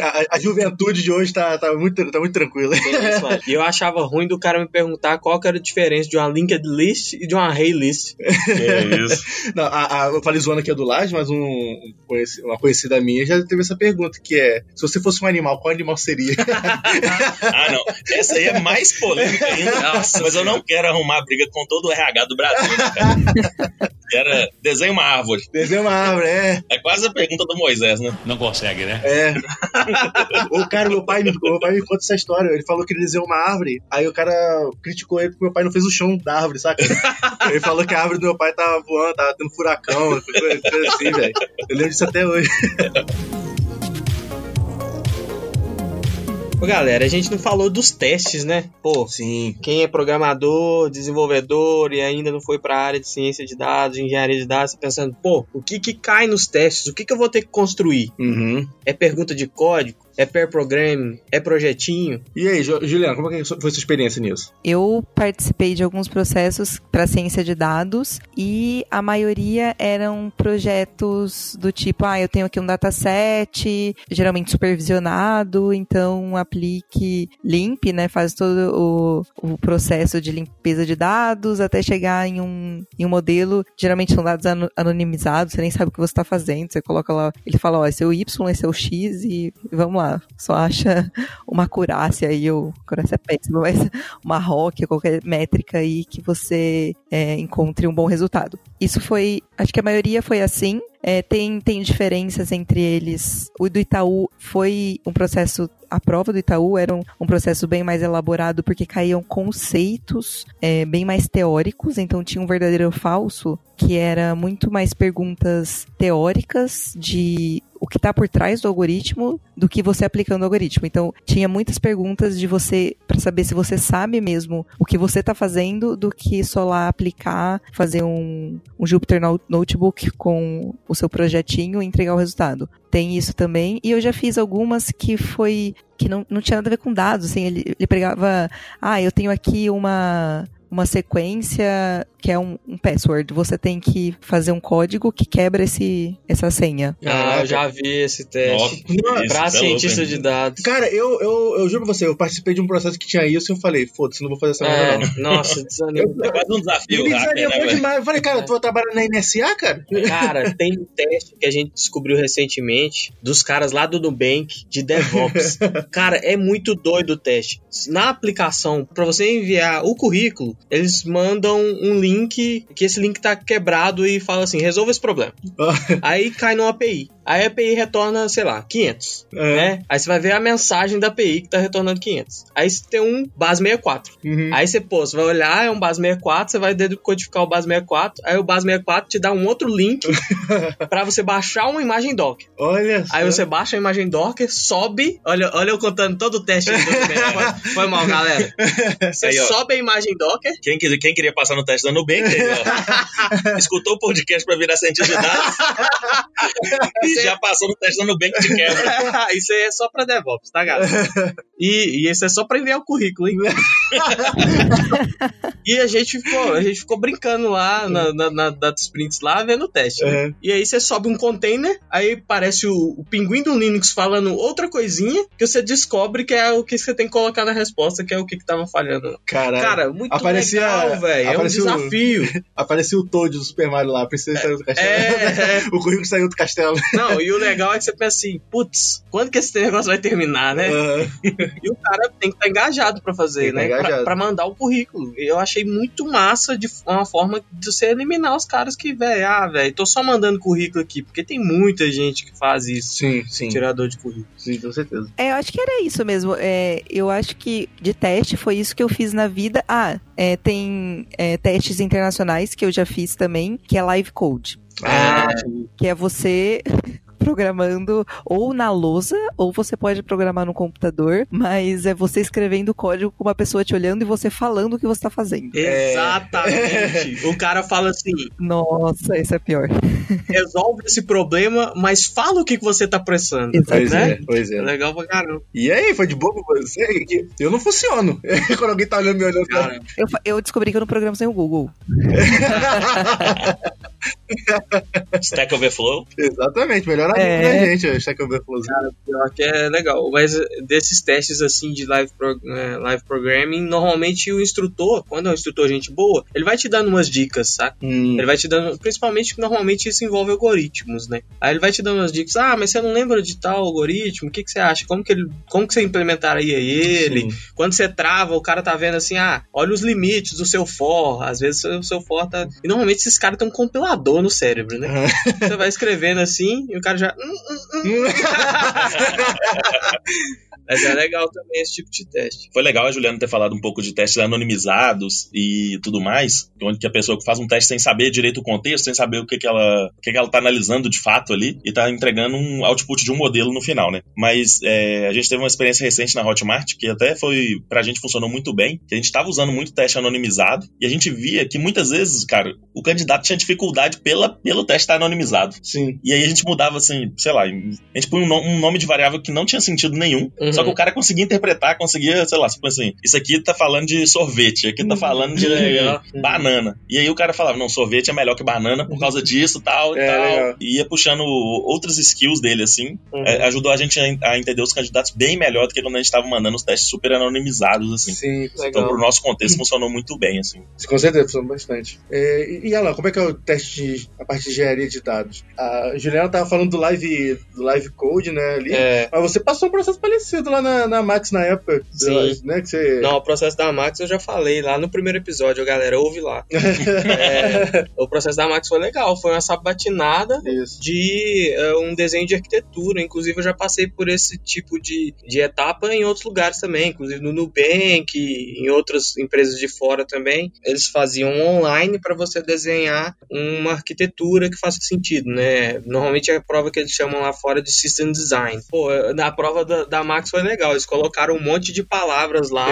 Speaker 2: a, a juventude de hoje tá, tá, muito, tá muito tranquila.
Speaker 3: Isso. <laughs> E eu achava ruim do cara me perguntar qual que era a diferença de uma linked list e de uma array list.
Speaker 4: É isso. <laughs>
Speaker 2: Não, a, a- eu falei zoando aqui a do Laje, mas um, um conheci- uma conhecida minha já teve essa pergunta, que é, se você fosse um animal, qual animal seria? <laughs>
Speaker 4: Ah, não. Essa aí é mais polêmica ainda.
Speaker 3: Nossa
Speaker 4: mas eu não quero arrumar briga com todo o RH do Brasil, né, cara? Era desenha uma árvore.
Speaker 2: Desenho uma árvore, é.
Speaker 4: É quase a pergunta do Moisés, né?
Speaker 6: Não consegue, né?
Speaker 2: É. o cara, meu pai, me, meu pai me conta essa história. Ele falou que ele desenhou uma árvore, aí o cara criticou ele porque meu pai não fez o chão da árvore, saca? ele falou que a árvore do meu pai tava voando, tava tendo furacão, coisa assim, velho. Eu lembro disso até hoje.
Speaker 3: Ô, galera, a gente não falou dos testes, né? Pô,
Speaker 2: Sim.
Speaker 3: quem é programador, desenvolvedor e ainda não foi pra área de ciência de dados, engenharia de dados, tá pensando, pô, o que que cai nos testes? O que que eu vou ter que construir?
Speaker 2: Uhum.
Speaker 3: É pergunta de código? É pair programming? É projetinho?
Speaker 2: E aí, Ju- Juliana, como é que foi sua experiência nisso?
Speaker 5: Eu participei de alguns processos para ciência de dados e a maioria eram projetos do tipo, ah, eu tenho aqui um dataset, geralmente supervisionado, então aplique limp, né, faz todo o, o processo de limpeza de dados até chegar em um, em um modelo, geralmente são dados ano- anonimizados, você nem sabe o que você está fazendo, você coloca lá, ele fala, ó, esse é o Y, esse é o X e vamos lá, só acha uma acurácia aí, ou acurácia é péssima, mas uma ROC, qualquer métrica aí que você é, encontre um bom resultado. Isso foi, acho que a maioria foi assim. É, tem, tem diferenças entre eles. O do Itaú foi um processo. A prova do Itaú era um, um processo bem mais elaborado porque caíam conceitos é, bem mais teóricos, então tinha um verdadeiro ou falso que era muito mais perguntas teóricas de o que está por trás do algoritmo do que você aplicando o algoritmo. Então, tinha muitas perguntas de você para saber se você sabe mesmo o que você está fazendo do que só lá aplicar, fazer um, um Jupyter No- Notebook com o seu projetinho e entregar o resultado. Tem isso também. E eu já fiz algumas que foi que não, não tinha nada a ver com dados, assim, ele, ele pegava, ah, eu tenho aqui uma uma sequência que é um, um password. Você tem que fazer um código que quebra esse, essa senha.
Speaker 3: Ah, eu já vi esse teste.
Speaker 4: Nossa,
Speaker 3: pra
Speaker 4: isso é
Speaker 3: cientista
Speaker 4: louco,
Speaker 3: de dados.
Speaker 2: Cara, eu, eu, eu juro pra você, eu participei de um processo que tinha isso e eu falei, foda-se, não vou fazer essa merda,
Speaker 3: É,
Speaker 2: não. <laughs>
Speaker 3: nossa, desanima.
Speaker 4: É quase um desafio
Speaker 2: me
Speaker 4: né,
Speaker 2: desanimou
Speaker 4: velho?
Speaker 2: demais. Eu falei, cara, tu vai trabalhar na NSA, cara?
Speaker 3: Cara, <laughs> tem um teste que a gente descobriu recentemente dos caras lá do Nubank de DevOps. <laughs> Cara, é muito doido o teste. Na aplicação, pra você enviar o currículo, eles mandam um link, que esse link tá quebrado e fala assim: resolva esse problema. Aí cai no API. Aí a API retorna, sei lá, 500,
Speaker 2: É.
Speaker 3: né? Aí você vai ver a mensagem da API que tá retornando 500. Aí você tem um base 64.
Speaker 2: Uhum.
Speaker 3: Aí você, pô, você vai olhar, é um base 64, você vai decodificar o base 64, aí o base 64 te dá um outro link <laughs> pra você baixar uma imagem Docker.
Speaker 2: Olha
Speaker 3: Aí
Speaker 2: só.
Speaker 3: você baixa a imagem Docker, sobe. Olha, olha eu contando todo o teste. do documento. <laughs> foi, foi mal, galera. Você
Speaker 4: Aí,
Speaker 3: sobe a imagem Docker.
Speaker 4: Quem, quis- quem queria passar no teste da Nubank, aí, ó, <laughs> escutou o podcast pra virar cientista de dados e já passou no teste da Nubank de quebra. <laughs>
Speaker 3: isso aí é só pra DevOps, tá, galera? E, e esse é só pra enviar o currículo, hein? <laughs> e a gente ficou, a gente ficou brincando lá na, na, na Data Sprints lá, vendo o teste. né?
Speaker 2: Uhum.
Speaker 3: E aí você sobe um container, aí parece o, o pinguim do Linux falando outra coisinha, que você descobre que é o que você tem que colocar na resposta, que é o que, que tava falhando.
Speaker 2: Caralho.
Speaker 3: Cara, muito
Speaker 2: Aparecia-
Speaker 3: legal, velho. É um
Speaker 2: aparecia o-
Speaker 3: desafio. <laughs>
Speaker 2: Apareceu o Toad do Super Mario lá, precisa sair do castelo.
Speaker 3: É, é.
Speaker 2: o currículo saiu do castelo.
Speaker 3: Não, e o legal é que você pensa assim, putz, quando que esse negócio vai terminar, né?
Speaker 2: Uhum. <laughs>
Speaker 3: E o cara tem que estar engajado pra fazer,
Speaker 2: tá
Speaker 3: né? Pra,
Speaker 2: engajado.
Speaker 3: pra mandar o currículo. Eu achei muito massa de uma forma de você eliminar os caras que, velho, ah, velho, tô só mandando currículo aqui, porque tem muita gente que faz isso.
Speaker 2: Sim, sim.
Speaker 3: Tirador de currículo.
Speaker 2: Sim, com certeza.
Speaker 5: É, eu acho que era isso mesmo. É, eu acho que de teste foi isso que eu fiz na vida. Ah, é, tem é, testes internacionais que eu já fiz também, que é live code.
Speaker 2: Ah,
Speaker 5: Que é você <laughs> programando ou na lousa, ou você pode programar no computador, mas é você escrevendo código com uma pessoa te olhando e você falando o que você tá fazendo.
Speaker 2: É.
Speaker 3: Exatamente. <laughs> o cara fala assim:
Speaker 5: Nossa, isso é pior. <laughs>
Speaker 3: resolve esse problema, mas fala o que, que você tá pensando.
Speaker 2: Pois
Speaker 3: né?
Speaker 2: é, pois é.
Speaker 3: É legal pra caramba.
Speaker 2: E aí, foi de boa pra você? Eu não funciono. Quando alguém tá olhando me olhando.
Speaker 3: Cara,
Speaker 5: Eu, eu descobri que eu não programo sem o Google. <laughs>
Speaker 4: Stack Overflow.
Speaker 2: Exatamente, melhor amigo
Speaker 5: É.
Speaker 2: da gente, o Stack Overflow.
Speaker 3: pior que é legal. Mas desses testes assim de live, pro- é, live programming, normalmente o instrutor, quando é um instrutor gente boa, ele vai te dando umas dicas, saca?
Speaker 2: Hum,
Speaker 3: Ele vai te dando, principalmente que normalmente isso envolve algoritmos, né? Aí ele vai te dando umas dicas, ah, mas você não lembra de tal algoritmo? O que, que você acha? Como que, ele, como que você implementaria ele?
Speaker 2: sim.
Speaker 3: Quando você trava, o cara tá vendo assim, ah, olha os limites do seu for. Às vezes o seu for tá. E normalmente esses caras têm um compilador no cérebro, né? Você vai escrevendo assim e o cara já. <laughs> Mas é legal também esse tipo de teste.
Speaker 4: Foi legal a Juliana ter falado um pouco de testes anonimizados e tudo mais, onde que a pessoa que faz um teste sem saber direito o contexto, sem saber o que, que ela o que, que ela tá analisando de fato ali, e tá entregando um output de um modelo no final, né? Mas é, a gente teve uma experiência recente na Hotmart, que até foi, pra gente funcionou muito bem, que a gente tava usando muito teste anonimizado, e a gente via que muitas vezes, cara, o candidato tinha dificuldade pela, pelo teste estar anonimizado.
Speaker 2: Sim.
Speaker 4: E aí a gente mudava assim, sei lá, a gente põe um, um nome de variável que não tinha sentido nenhum,
Speaker 3: Uhum.
Speaker 4: Só que o cara conseguia interpretar, conseguia, sei lá, tipo assim, isso aqui tá falando de sorvete, aqui tá falando de
Speaker 3: Legal.
Speaker 4: banana. E aí o cara falava, não, sorvete é melhor que banana por causa disso, tal e
Speaker 2: É,
Speaker 4: tal.
Speaker 2: legal.
Speaker 4: E ia puxando outras skills dele, assim.
Speaker 3: Uhum.
Speaker 4: É, ajudou a gente a, entender os candidatos bem melhor do que quando a gente tava mandando os testes super anonimizados, assim.
Speaker 2: Sim,
Speaker 4: Então,
Speaker 3: Legal.
Speaker 4: pro nosso contexto, funcionou muito bem, assim.
Speaker 2: com certeza, funciona bastante. É, e, e Alan, como é que é o teste, de, a parte de engenharia de dados? A Juliana tava falando do live, do live code, né, ali.
Speaker 3: É.
Speaker 2: Mas você passou um processo parecido lá na, na Max na época.
Speaker 3: Sim.
Speaker 2: Né, que você...
Speaker 3: Não, o processo da Max eu já falei lá no primeiro episódio, galera, ouve lá. <laughs> É, o processo da Max foi legal, foi uma sabatinada
Speaker 2: Isso.
Speaker 3: de é, um desenho de arquitetura. Inclusive, eu já passei por esse tipo de, de etapa em outros lugares também, inclusive no Nubank, em outras empresas de fora também. Eles faziam online para você desenhar uma arquitetura que faça sentido, né? Normalmente é a prova que eles chamam lá fora de System Design. Pô, na prova da, da Max foi legal, eles colocaram um monte de palavras lá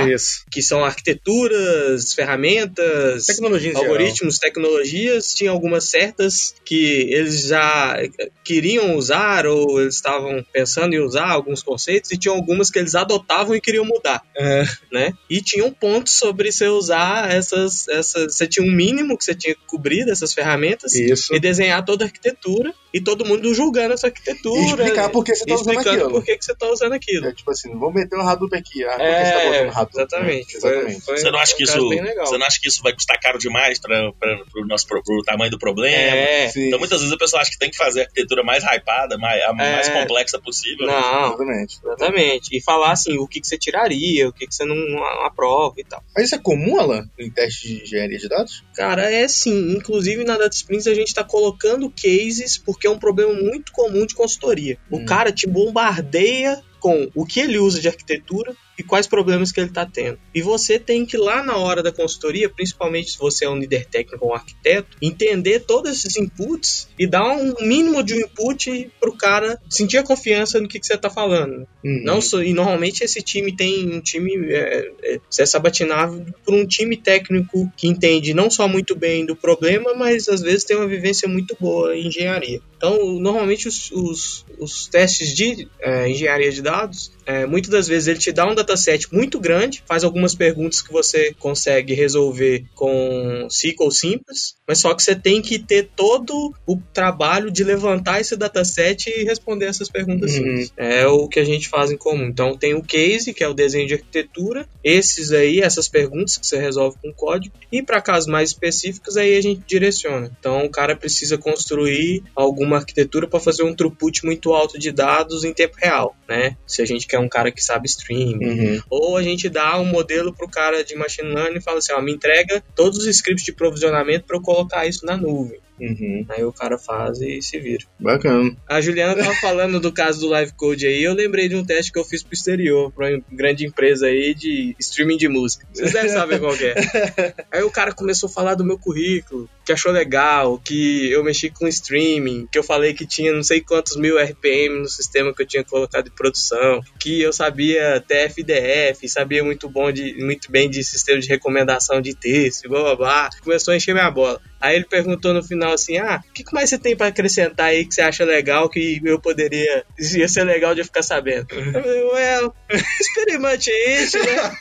Speaker 3: que são arquiteturas, ferramentas,
Speaker 2: Tecnologia em geral.
Speaker 3: algoritmos, tecnologias, tinha algumas certas que eles já queriam usar ou eles estavam pensando em usar alguns conceitos e tinha algumas que eles adotavam e queriam mudar,
Speaker 2: É.
Speaker 3: né? E tinham pontos sobre você usar essas, essas, você tinha um mínimo que você tinha que cobrir dessas ferramentas
Speaker 2: Isso.
Speaker 3: e desenhar toda a arquitetura e todo mundo julgando essa arquitetura
Speaker 2: E explicar por que você tá usando
Speaker 3: explicando
Speaker 2: aquilo.
Speaker 3: por que, que você tá usando aquilo.
Speaker 2: É tipo assim, vamos meter um Hadoop aqui. Ah, por que você tá
Speaker 3: É,
Speaker 2: botando Hadoop?
Speaker 3: exatamente.
Speaker 2: Né?
Speaker 3: Foi-
Speaker 2: Exatamente.
Speaker 3: foi-
Speaker 4: Você não acha que isso, você não acha que isso vai custar caro demais para pro nosso pro, pro tamanho do problema?
Speaker 3: É,
Speaker 2: Sim.
Speaker 4: Então muitas vezes a pessoa acha que tem que fazer a arquitetura mais hypada, mais, a mais
Speaker 3: É.
Speaker 4: complexa possível. né?
Speaker 3: não,
Speaker 2: Exatamente.
Speaker 3: exatamente. E falar assim, o que, que você tiraria, o que, que você não aprova e tal.
Speaker 2: Mas isso é comum, Alan, em teste de engenharia de dados?
Speaker 3: Cara, é sim. Inclusive na Data Sprints a gente tá colocando cases, porque porque é um problema muito comum de consultoria. O
Speaker 2: Hum.
Speaker 3: cara te bombardeia com o que ele usa de arquitetura e quais problemas que ele está tendo. E você tem que lá na hora da consultoria, principalmente se você é um líder técnico ou um arquiteto, entender todos esses inputs e dar um mínimo de um input para o cara sentir a confiança no que, que você está falando.
Speaker 2: Uhum.
Speaker 3: Não só, e normalmente esse time tem um time é, é, você é sabatinado por um time técnico que entende não só muito bem do problema, mas às vezes tem uma vivência muito boa em engenharia. Então, normalmente os, os, os testes de é, engenharia de dados, é, muitas das vezes ele te dá um dataset muito grande, faz algumas perguntas que você consegue resolver com SQL simples, mas só que você tem que ter todo o trabalho de levantar esse dataset e responder essas perguntas
Speaker 2: Uhum.
Speaker 3: simples. É o que a gente faz em comum. Então tem o case, que é o desenho de arquitetura, esses aí, essas perguntas que você resolve com código, e para casos mais específicos aí a gente direciona. Então o cara precisa construir alguma arquitetura para fazer um throughput muito alto de dados em tempo real, né? Se a gente quer um cara que sabe streaming,
Speaker 2: Uhum.
Speaker 3: Ou a gente dá um modelo pro cara de machine learning e fala assim, ó, me entrega todos os scripts de provisionamento para eu colocar isso na nuvem.
Speaker 2: Uhum.
Speaker 3: Aí o cara faz e se vira.
Speaker 2: Bacana.
Speaker 3: A Juliana tava falando do caso do Live Code aí, eu lembrei de um teste que eu fiz pro exterior, pra uma grande empresa aí de streaming de música. Vocês devem saber qual que é. <laughs> Aí o cara começou a falar do meu currículo, que achou legal, que eu mexi com streaming, que eu falei que tinha não sei quantos mil RPM no sistema que eu tinha colocado em produção, que eu sabia TFDF, sabia muito bom de muito bem de sistema de recomendação de texto, blá blá blá. Começou a encher minha bola. Aí ele perguntou no final assim: Ah, o que mais você tem pra acrescentar aí que você acha legal que eu poderia. ia ser legal de eu ficar sabendo? Eu falei, well, <laughs> experimente isso, <laughs> né?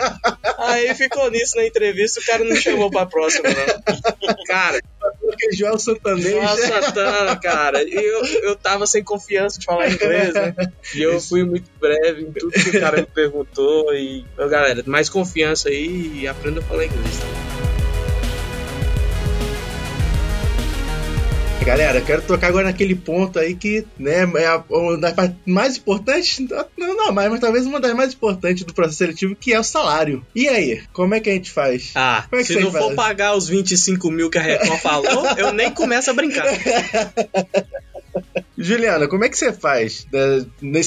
Speaker 3: Aí ficou nisso na entrevista, o cara não chamou pra próxima, não. Cara,
Speaker 2: Porque Joel Santanês.
Speaker 3: nossa, Santana, cara. E eu, eu tava sem confiança de falar inglês, né? E eu fui muito breve em tudo que o cara me perguntou. E, galera, mais confiança aí e aprenda a falar inglês, tá?
Speaker 2: Galera, quero tocar agora naquele ponto aí que, né, é uma das partes mais importantes, não, não mais, mas talvez uma das mais importantes do processo seletivo, que é o salário. E aí, como é que a gente faz?
Speaker 3: Ah,
Speaker 2: é
Speaker 3: se não for pagar os 25 mil que a Record falou, eu nem começo a brincar. <laughs>
Speaker 2: Juliana, como é que você faz né,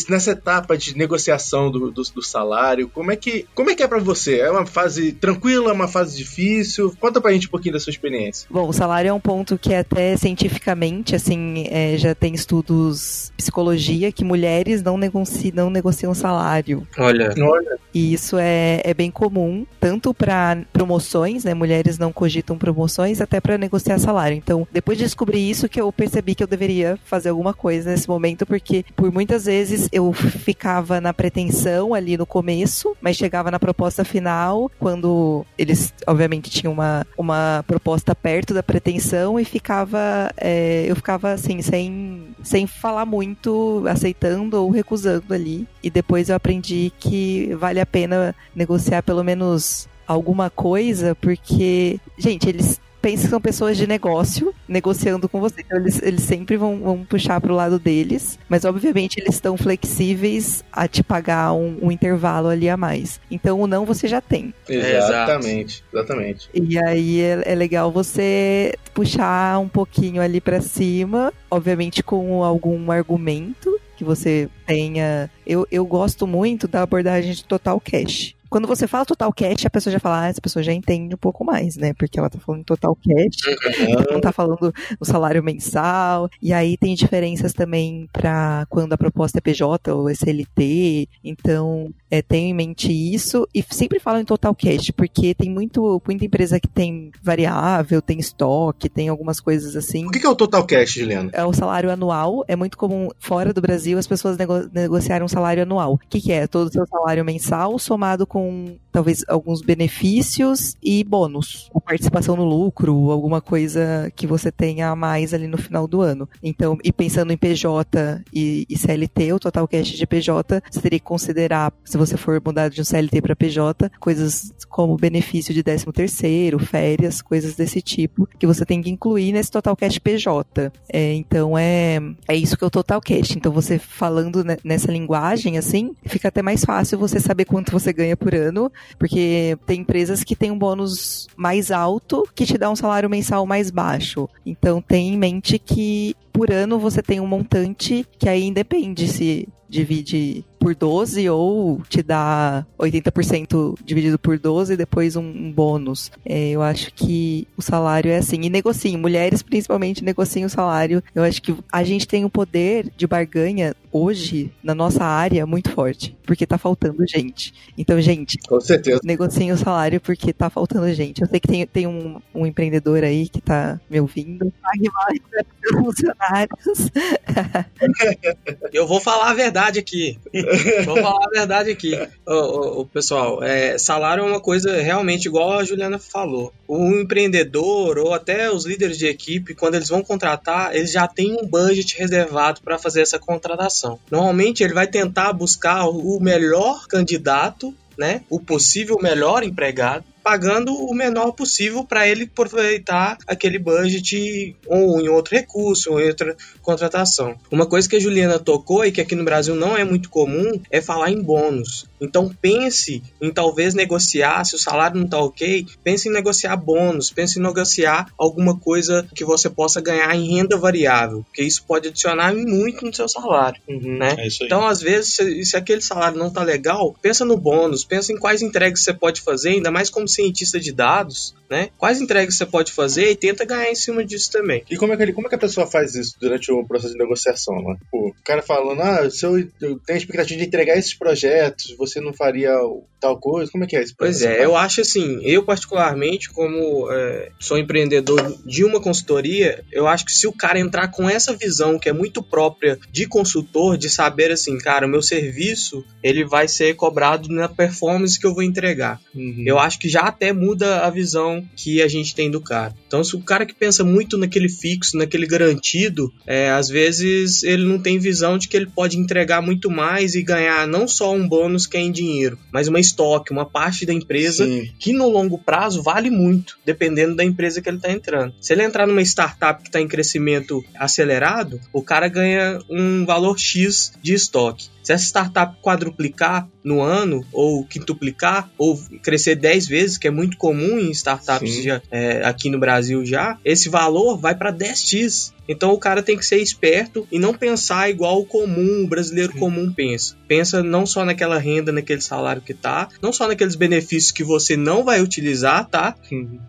Speaker 2: nessa etapa de negociação do, do, do salário? Como é, que, como é que é pra você? É uma fase tranquila, uma fase difícil? Conta pra gente um pouquinho da sua experiência.
Speaker 5: Bom, o salário é um ponto que até cientificamente, assim, é, já tem estudos psicologia que mulheres não, negoci não negociam salário.
Speaker 3: Olha,
Speaker 2: Olha.
Speaker 5: E isso é, é bem comum, tanto para promoções, né? Mulheres não cogitam promoções, até para negociar salário. Então, depois de descobrir isso, que eu percebi que eu deveria fazer alguma coisa nesse momento, porque por muitas vezes eu ficava na pretensão ali no começo, mas chegava na proposta final, quando eles, obviamente, tinham uma, uma proposta perto da pretensão e ficava. é, eu ficava assim, sem, sem falar muito, aceitando ou recusando ali. E depois eu aprendi que vale a pena negociar pelo menos alguma coisa, porque, gente, eles pensam que são pessoas de negócio negociando com você. Então, eles, eles sempre vão, vão puxar pro lado deles, mas obviamente eles estão flexíveis a te pagar um, um intervalo ali a mais. Então o não você já tem.
Speaker 2: Exatamente, exatamente.
Speaker 5: E aí é, é legal você puxar um pouquinho ali pra cima, obviamente com algum argumento que você tenha. Eu, eu gosto muito da abordagem de total cash. Quando você fala total cash, a pessoa já fala, ah, essa pessoa já entende um pouco mais, né? Porque ela tá falando total cash, então não tá falando o salário mensal. E aí tem diferenças também para quando a proposta é PJ ou SLT. Então, é, tenho em mente isso. E sempre falo em total cash, porque tem muito, muita empresa que tem variável, tem estoque, tem algumas coisas assim.
Speaker 2: O que que é o total cash, Juliana?
Speaker 5: É o salário anual. É muito comum fora do Brasil as pessoas nego negociarem um salário anual. O que, que é? Todo o seu salário mensal somado com talvez alguns benefícios e bônus. Ou participação no lucro, alguma coisa que você tenha a mais ali no final do ano. Então, e pensando em PJ e, e CLT, o total cash de PJ, você teria que considerar, se você for mudar de um CLT para PJ, coisas como benefício de 13 terceiro, férias, coisas desse tipo, que você tem que incluir nesse total cash PJ. É, então é, é isso que é o total cash. Então você falando ne- nessa linguagem assim, fica até mais fácil você saber quanto você ganha por ano, porque tem empresas que têm um bônus mais alto que te dá um salário mensal mais baixo. Então tem em mente que por ano você tem um montante que aí independe se divide por 12 ou te dá 80% dividido por 12 e depois um, um bônus. É, eu acho que o salário é assim. E negociem, mulheres principalmente negociem o salário. Eu acho que a gente tem o um poder de barganha hoje na nossa área muito forte, porque tá faltando gente. Então, gente,
Speaker 2: com certeza.
Speaker 5: Negociem o salário porque tá faltando gente. Eu sei que tem, tem um, um empreendedor aí que tá me ouvindo. Pague mais <laughs> para <laughs>
Speaker 3: Eu vou falar a verdade aqui. Vou falar a verdade aqui, o pessoal. É, salário é uma coisa realmente igual a Juliana falou. O empreendedor ou até os líderes de equipe, quando eles vão contratar, eles já têm um budget reservado para fazer essa contratação. Normalmente ele vai tentar buscar o melhor candidato né, o possível melhor empregado pagando o menor possível para ele aproveitar aquele budget ou em outro recurso, ou em outra contratação. Uma coisa que a Juliana tocou e que aqui no Brasil não é muito comum é falar em bônus. Então pense em talvez negociar, se o salário não está ok, pense em negociar bônus, pense em negociar alguma coisa que você possa ganhar em renda variável, porque isso pode adicionar muito no seu salário, uhum, né? É então às vezes se, se aquele salário não está legal, pensa no bônus, pensa em quais entregas você pode fazer, ainda mais como cientista de dados, né? Quais entregas você pode fazer e tenta ganhar em cima disso também.
Speaker 2: E como é que, como é que a pessoa faz isso durante o processo de negociação? Né? O cara falando, ah, se eu, eu tenho a expectativa de entregar esses projetos, você não faria tal coisa? Como é que é isso?
Speaker 3: Pois é, eu acho assim, eu particularmente, como é, sou empreendedor de uma consultoria, eu acho que se o cara entrar com essa visão que é muito própria de consultor, de saber assim, cara, o meu serviço, ele vai ser cobrado na performance que eu vou entregar. Uhum. Eu acho que já até muda a visão que a gente tem do cara. Então, se o cara que pensa muito naquele fixo, naquele garantido, é, às vezes ele não tem visão de que ele pode entregar muito mais e ganhar não só um bônus que é em dinheiro, mas uma estoque, uma parte da empresa Sim. que no longo prazo vale muito, dependendo da empresa que ele está entrando. Se ele entrar numa startup que está em crescimento acelerado, o cara ganha um valor X de estoque. Se essa startup quadruplicar no ano, ou quintuplicar, ou crescer 10 vezes, que é muito comum em startups já, é, aqui no Brasil já, esse valor vai para 10x. Então o cara tem que ser esperto e não pensar igual o comum, o brasileiro comum pensa. Pensa não só naquela renda, naquele salário que tá, não só naqueles benefícios que você não vai utilizar, tá?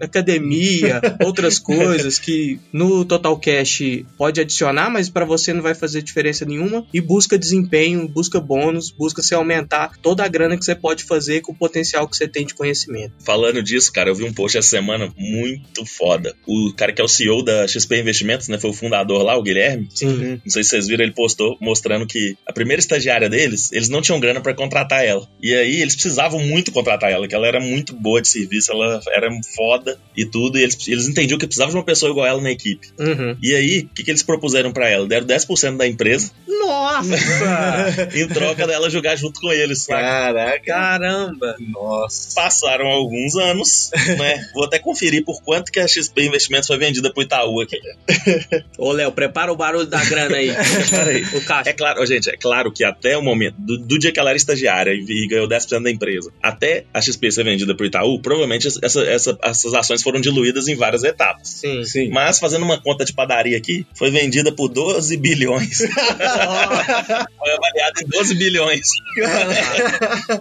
Speaker 3: Academia, <laughs> outras coisas que no Total Cash pode adicionar, mas para você não vai fazer diferença nenhuma. E busca desempenho, busca bônus, busca se aumentar toda a grana que você pode fazer com o potencial que você tem de conhecimento.
Speaker 4: Falando disso, cara, eu vi um post essa semana muito foda. O cara que é o CEO da XP Investimentos, né? Foi o fundador lá, o Guilherme.
Speaker 3: Sim.
Speaker 4: Não sei se vocês viram, ele postou mostrando que a primeira estagiária deles, eles não tinham grana para contratar ela. E aí eles precisavam muito contratar ela, que ela era muito boa de serviço, ela era foda e tudo. E eles, eles entendiam que precisava de uma pessoa igual ela na equipe.
Speaker 3: Uhum.
Speaker 4: E aí, o que, que eles propuseram para ela? Deram 10% da empresa.
Speaker 3: Nossa! <laughs>
Speaker 4: em troca dela jogar junto com eles.
Speaker 3: Caraca. Caramba.
Speaker 4: Nossa. Passaram alguns anos, né? Vou até conferir por quanto que a XP Investimentos foi vendida pro Itaú aqui. <laughs>
Speaker 3: Ô, Léo, prepara o barulho da grana aí. <laughs>
Speaker 4: aí. O caixa. É claro, gente, é claro que até o momento, do, do dia que ela era estagiária e ganhou 10% da empresa, até a XP ser vendida pro Itaú, provavelmente essa, essa, essas ações foram diluídas em várias etapas.
Speaker 3: Sim. Sim.
Speaker 4: Mas, fazendo uma conta de padaria aqui, foi vendida por 12 bilhões. <laughs> <laughs> foi avaliada em 12 bilhões.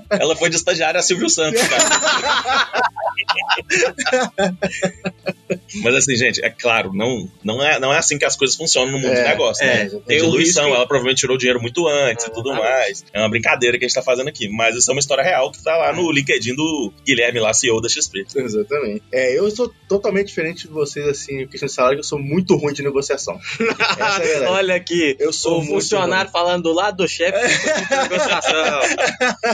Speaker 4: Ela foi de estagiária a Silvio Santos, cara. Mas assim, gente, é claro, não, não, é, não é assim que as coisas funcionam no mundo é, do negócio, né? É, Tem diluição, ela provavelmente tirou dinheiro muito antes e tudo mais. É uma brincadeira que a gente tá fazendo aqui. Mas isso é uma história real que tá lá no LinkedIn do Guilherme, lá, CEO da XP.
Speaker 2: Exatamente. É, eu sou totalmente diferente de vocês, assim, questão de salário, que eu sou muito ruim de negociação. <laughs>
Speaker 3: É Olha aqui, eu sou o funcionário ruim. falando do lado do chefe de negociação.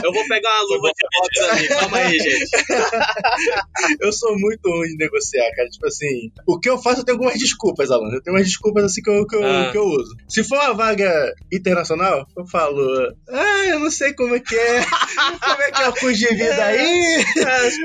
Speaker 3: Eu vou pegar uma luva de ali. Calma aí, gente. <laughs>
Speaker 2: eu sou muito ruim de negociar, cara. Tipo assim, o que eu faço, eu tenho algumas desculpas, Alan. Eu tenho umas desculpas assim que eu, que eu, ah. que eu uso. Se for uma vaga internacional, eu falo, ah, eu não sei como é que é. <laughs> como é que é o custo de vida aí?
Speaker 3: É, as <laughs>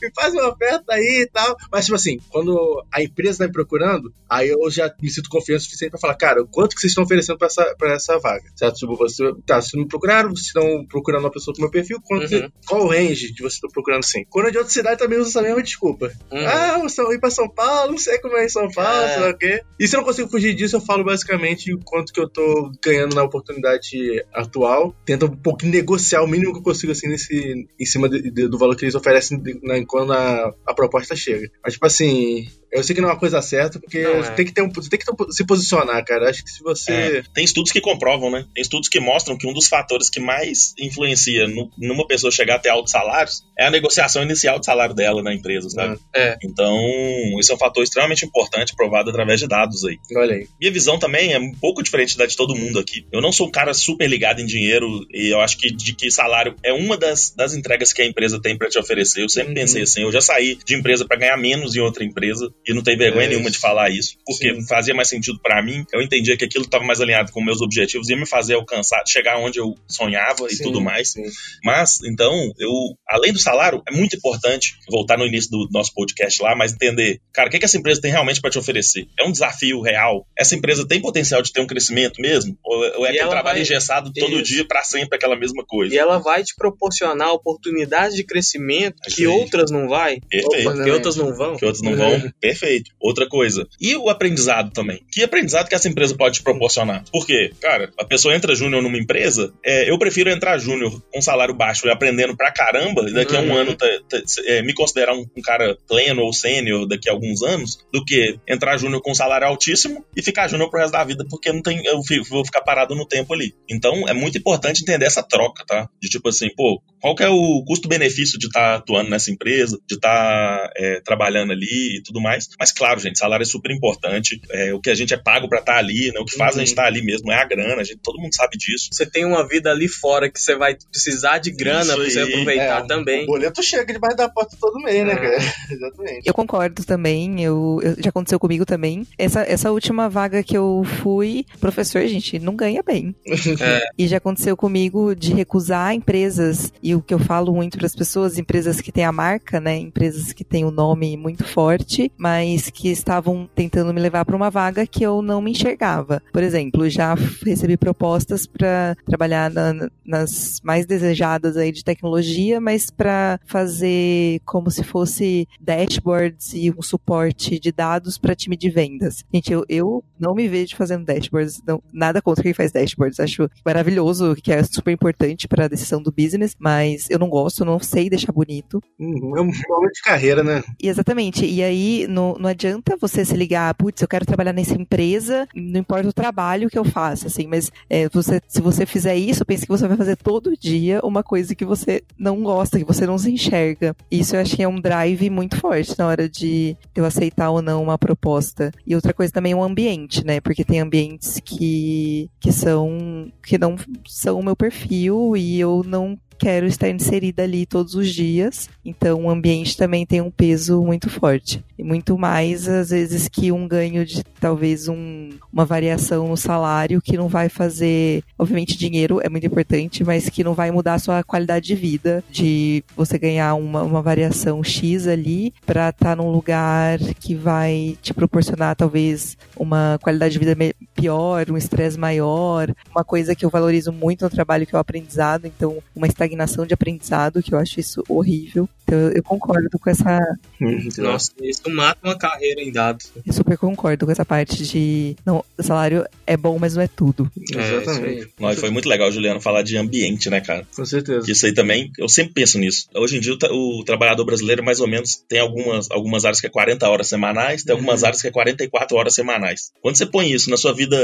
Speaker 2: me faz uma oferta aí e tal. Mas, tipo assim, quando a empresa tá me procurando, aí eu já me sinto confiança o suficiente pra falar, cara, quanto que vocês estão oferecendo pra essa, pra essa vaga? Certo? Tipo, você, tá, se não me procuraram, vocês estão procurando uma pessoa com meu perfil, quanto,
Speaker 3: Uhum.
Speaker 2: qual o range que vocês estão procurando sim? Quando é de outra cidade, também usa essa mesma desculpa.
Speaker 3: Uhum.
Speaker 2: Ah, você ir pra São Paulo, não sei como é em São Paulo,
Speaker 3: É.
Speaker 2: sei lá o quê. E se eu não consigo fugir disso, eu falo basicamente o quanto que eu tô ganhando na oportunidade atual. Tento um pouquinho negociar o mínimo que eu consigo, assim, nesse, em cima de- de- do valor que eles oferecem de- na, quando a, a proposta chega. Mas, tipo assim, eu sei que não é uma coisa certa, porque
Speaker 3: Não é.
Speaker 2: tem que ter um, tem que se posicionar, cara. Acho que se você.
Speaker 4: É, tem estudos que comprovam, né? Tem estudos que mostram que um dos fatores que mais influencia no- numa pessoa chegar até altos salários é a negociação inicial de salário dela na empresa, sabe?
Speaker 3: É.
Speaker 4: Então, isso é um fator extremamente importante, provado através de dados aí.
Speaker 2: Olha aí.
Speaker 4: Minha visão também é um pouco diferente da de todo mundo aqui. Eu não sou um cara super ligado em dinheiro e eu acho que de que salário é uma das, das entregas que a empresa tem pra te oferecer. Eu sempre
Speaker 2: Uhum.
Speaker 4: pensei assim, eu já saí de empresa pra ganhar menos em outra empresa e não tenho vergonha
Speaker 2: É
Speaker 4: nenhuma de falar isso, porque
Speaker 2: Sim.
Speaker 4: fazia mais sentido pra mim. Eu entendia que aquilo estava mais alinhado com meus objetivos, ia me fazer alcançar, chegar onde eu sonhava e
Speaker 2: Sim,
Speaker 4: tudo mais.
Speaker 2: sim.
Speaker 4: Mas, então, eu, além do salário, é muito importante voltar no início do nosso podcast lá, mas entender, cara, o que, que essa empresa tem realmente para te oferecer? É um desafio real? Essa empresa tem potencial de ter um crescimento mesmo? Ou, ou é
Speaker 3: E ela
Speaker 4: trabalho
Speaker 3: vai-
Speaker 4: engessado todo
Speaker 3: Isso.
Speaker 4: dia para sempre aquela mesma coisa?
Speaker 3: E ela vai te proporcionar oportunidades de crescimento
Speaker 4: Isso
Speaker 3: que outras não vai,
Speaker 4: Perfeito.
Speaker 2: Opa,
Speaker 3: que outras não vão.
Speaker 4: que outros não vão. <laughs> Perfeito. Outra coisa. E o aprendizado também. Que aprendizado que essa empresa pode te proporcionar? Porque, cara, a pessoa entra júnior numa empresa, é, eu prefiro entrar júnior com salário baixo e aprendendo pra caramba, e daqui a um
Speaker 3: Uhum.
Speaker 4: ano tá- tá- é, me considerar um, um cara pleno ou sênior daqui a alguns anos, do que entrar júnior com salário altíssimo e ficar júnior pro resto da vida, porque não tem, eu fico- vou ficar parado no tempo ali. Então, é muito importante entender essa troca, tá? De tipo assim, pô, qual que é o custo-benefício de estar atuando nessa empresa, de estar é, trabalhando ali e tudo mais. Mas claro, gente, salário é super importante. É, o que a gente é pago pra estar ali, né? O que faz a gente estar ali mesmo é a grana, a gente, todo mundo sabe disso.
Speaker 3: Você tem uma vida ali fora que você vai precisar de grana pra você aproveitar
Speaker 2: É,
Speaker 3: também.
Speaker 2: O boleto chega debaixo da porta todo mês, né,
Speaker 3: É.
Speaker 2: cara? <laughs> Exatamente.
Speaker 5: Eu concordo também, eu, eu- já aconteceu comigo também. Essa, essa última vaga que eu fui, professor, gente, não ganha bem. <laughs>
Speaker 3: É.
Speaker 5: E já aconteceu comigo de recusar empresas, e o que eu falo muito para as pessoas, empresas que têm a marca, né, empresas que têm o nome muito forte, mas que estavam tentando me levar para uma vaga que eu não me enxergava. Por exemplo, já recebi propostas para trabalhar na- nas mais desejadas aí de tecnologia, mas para fazer como se fosse dashboards e um suporte de dados para time de vendas. Gente, eu, eu não me vejo fazendo dashboards, não, nada contra quem faz dashboards, acho maravilhoso, que é super importante para a decisão do business, mas eu não gosto, não sei deixar bonito.
Speaker 2: Uhum, É um momento de carreira, né?
Speaker 5: E exatamente, e aí não, não adianta você se ligar, putz, eu quero trabalhar nessa empresa, não importa o trabalho que eu faça, assim, mas é, você, se você fizer isso, pense que você vai fazer todo dia uma coisa que você não gosta, que você não se enxerga. Isso eu acho que é um drive muito forte na hora de eu aceitar ou não uma proposta. E outra coisa também é o ambiente, né? Porque tem ambientes que, que são que não são o meu perfil e eu não quero estar inserida ali todos os dias. Então o ambiente também tem um peso muito forte. E muito mais, às vezes, que um ganho de talvez um, uma variação no salário que não vai fazer. Obviamente, dinheiro é muito importante, mas que não vai mudar a sua qualidade de vida. De você ganhar uma, uma variação X ali para estar num lugar que vai te proporcionar talvez uma qualidade de vida pior, um estresse maior, uma coisa que eu valorizo muito no trabalho que é o aprendizado, então uma estagnação de aprendizado, que eu acho isso horrível. Então eu, eu concordo com essa.
Speaker 3: Nossa, isso mata uma carreira em dados.
Speaker 5: Eu super concordo com essa parte de. Não, o salário é bom, mas não é tudo.
Speaker 2: Exatamente.
Speaker 3: É, isso
Speaker 4: Não, e foi muito legal, Juliano, falar de ambiente, né, cara?
Speaker 2: Com certeza.
Speaker 4: Isso aí também, eu sempre penso nisso. Hoje em dia, o, tra- o trabalhador brasileiro, mais ou menos, tem algumas, algumas áreas que é 40 horas semanais, tem algumas áreas que é 44 horas semanais. Quando você põe isso na sua vida,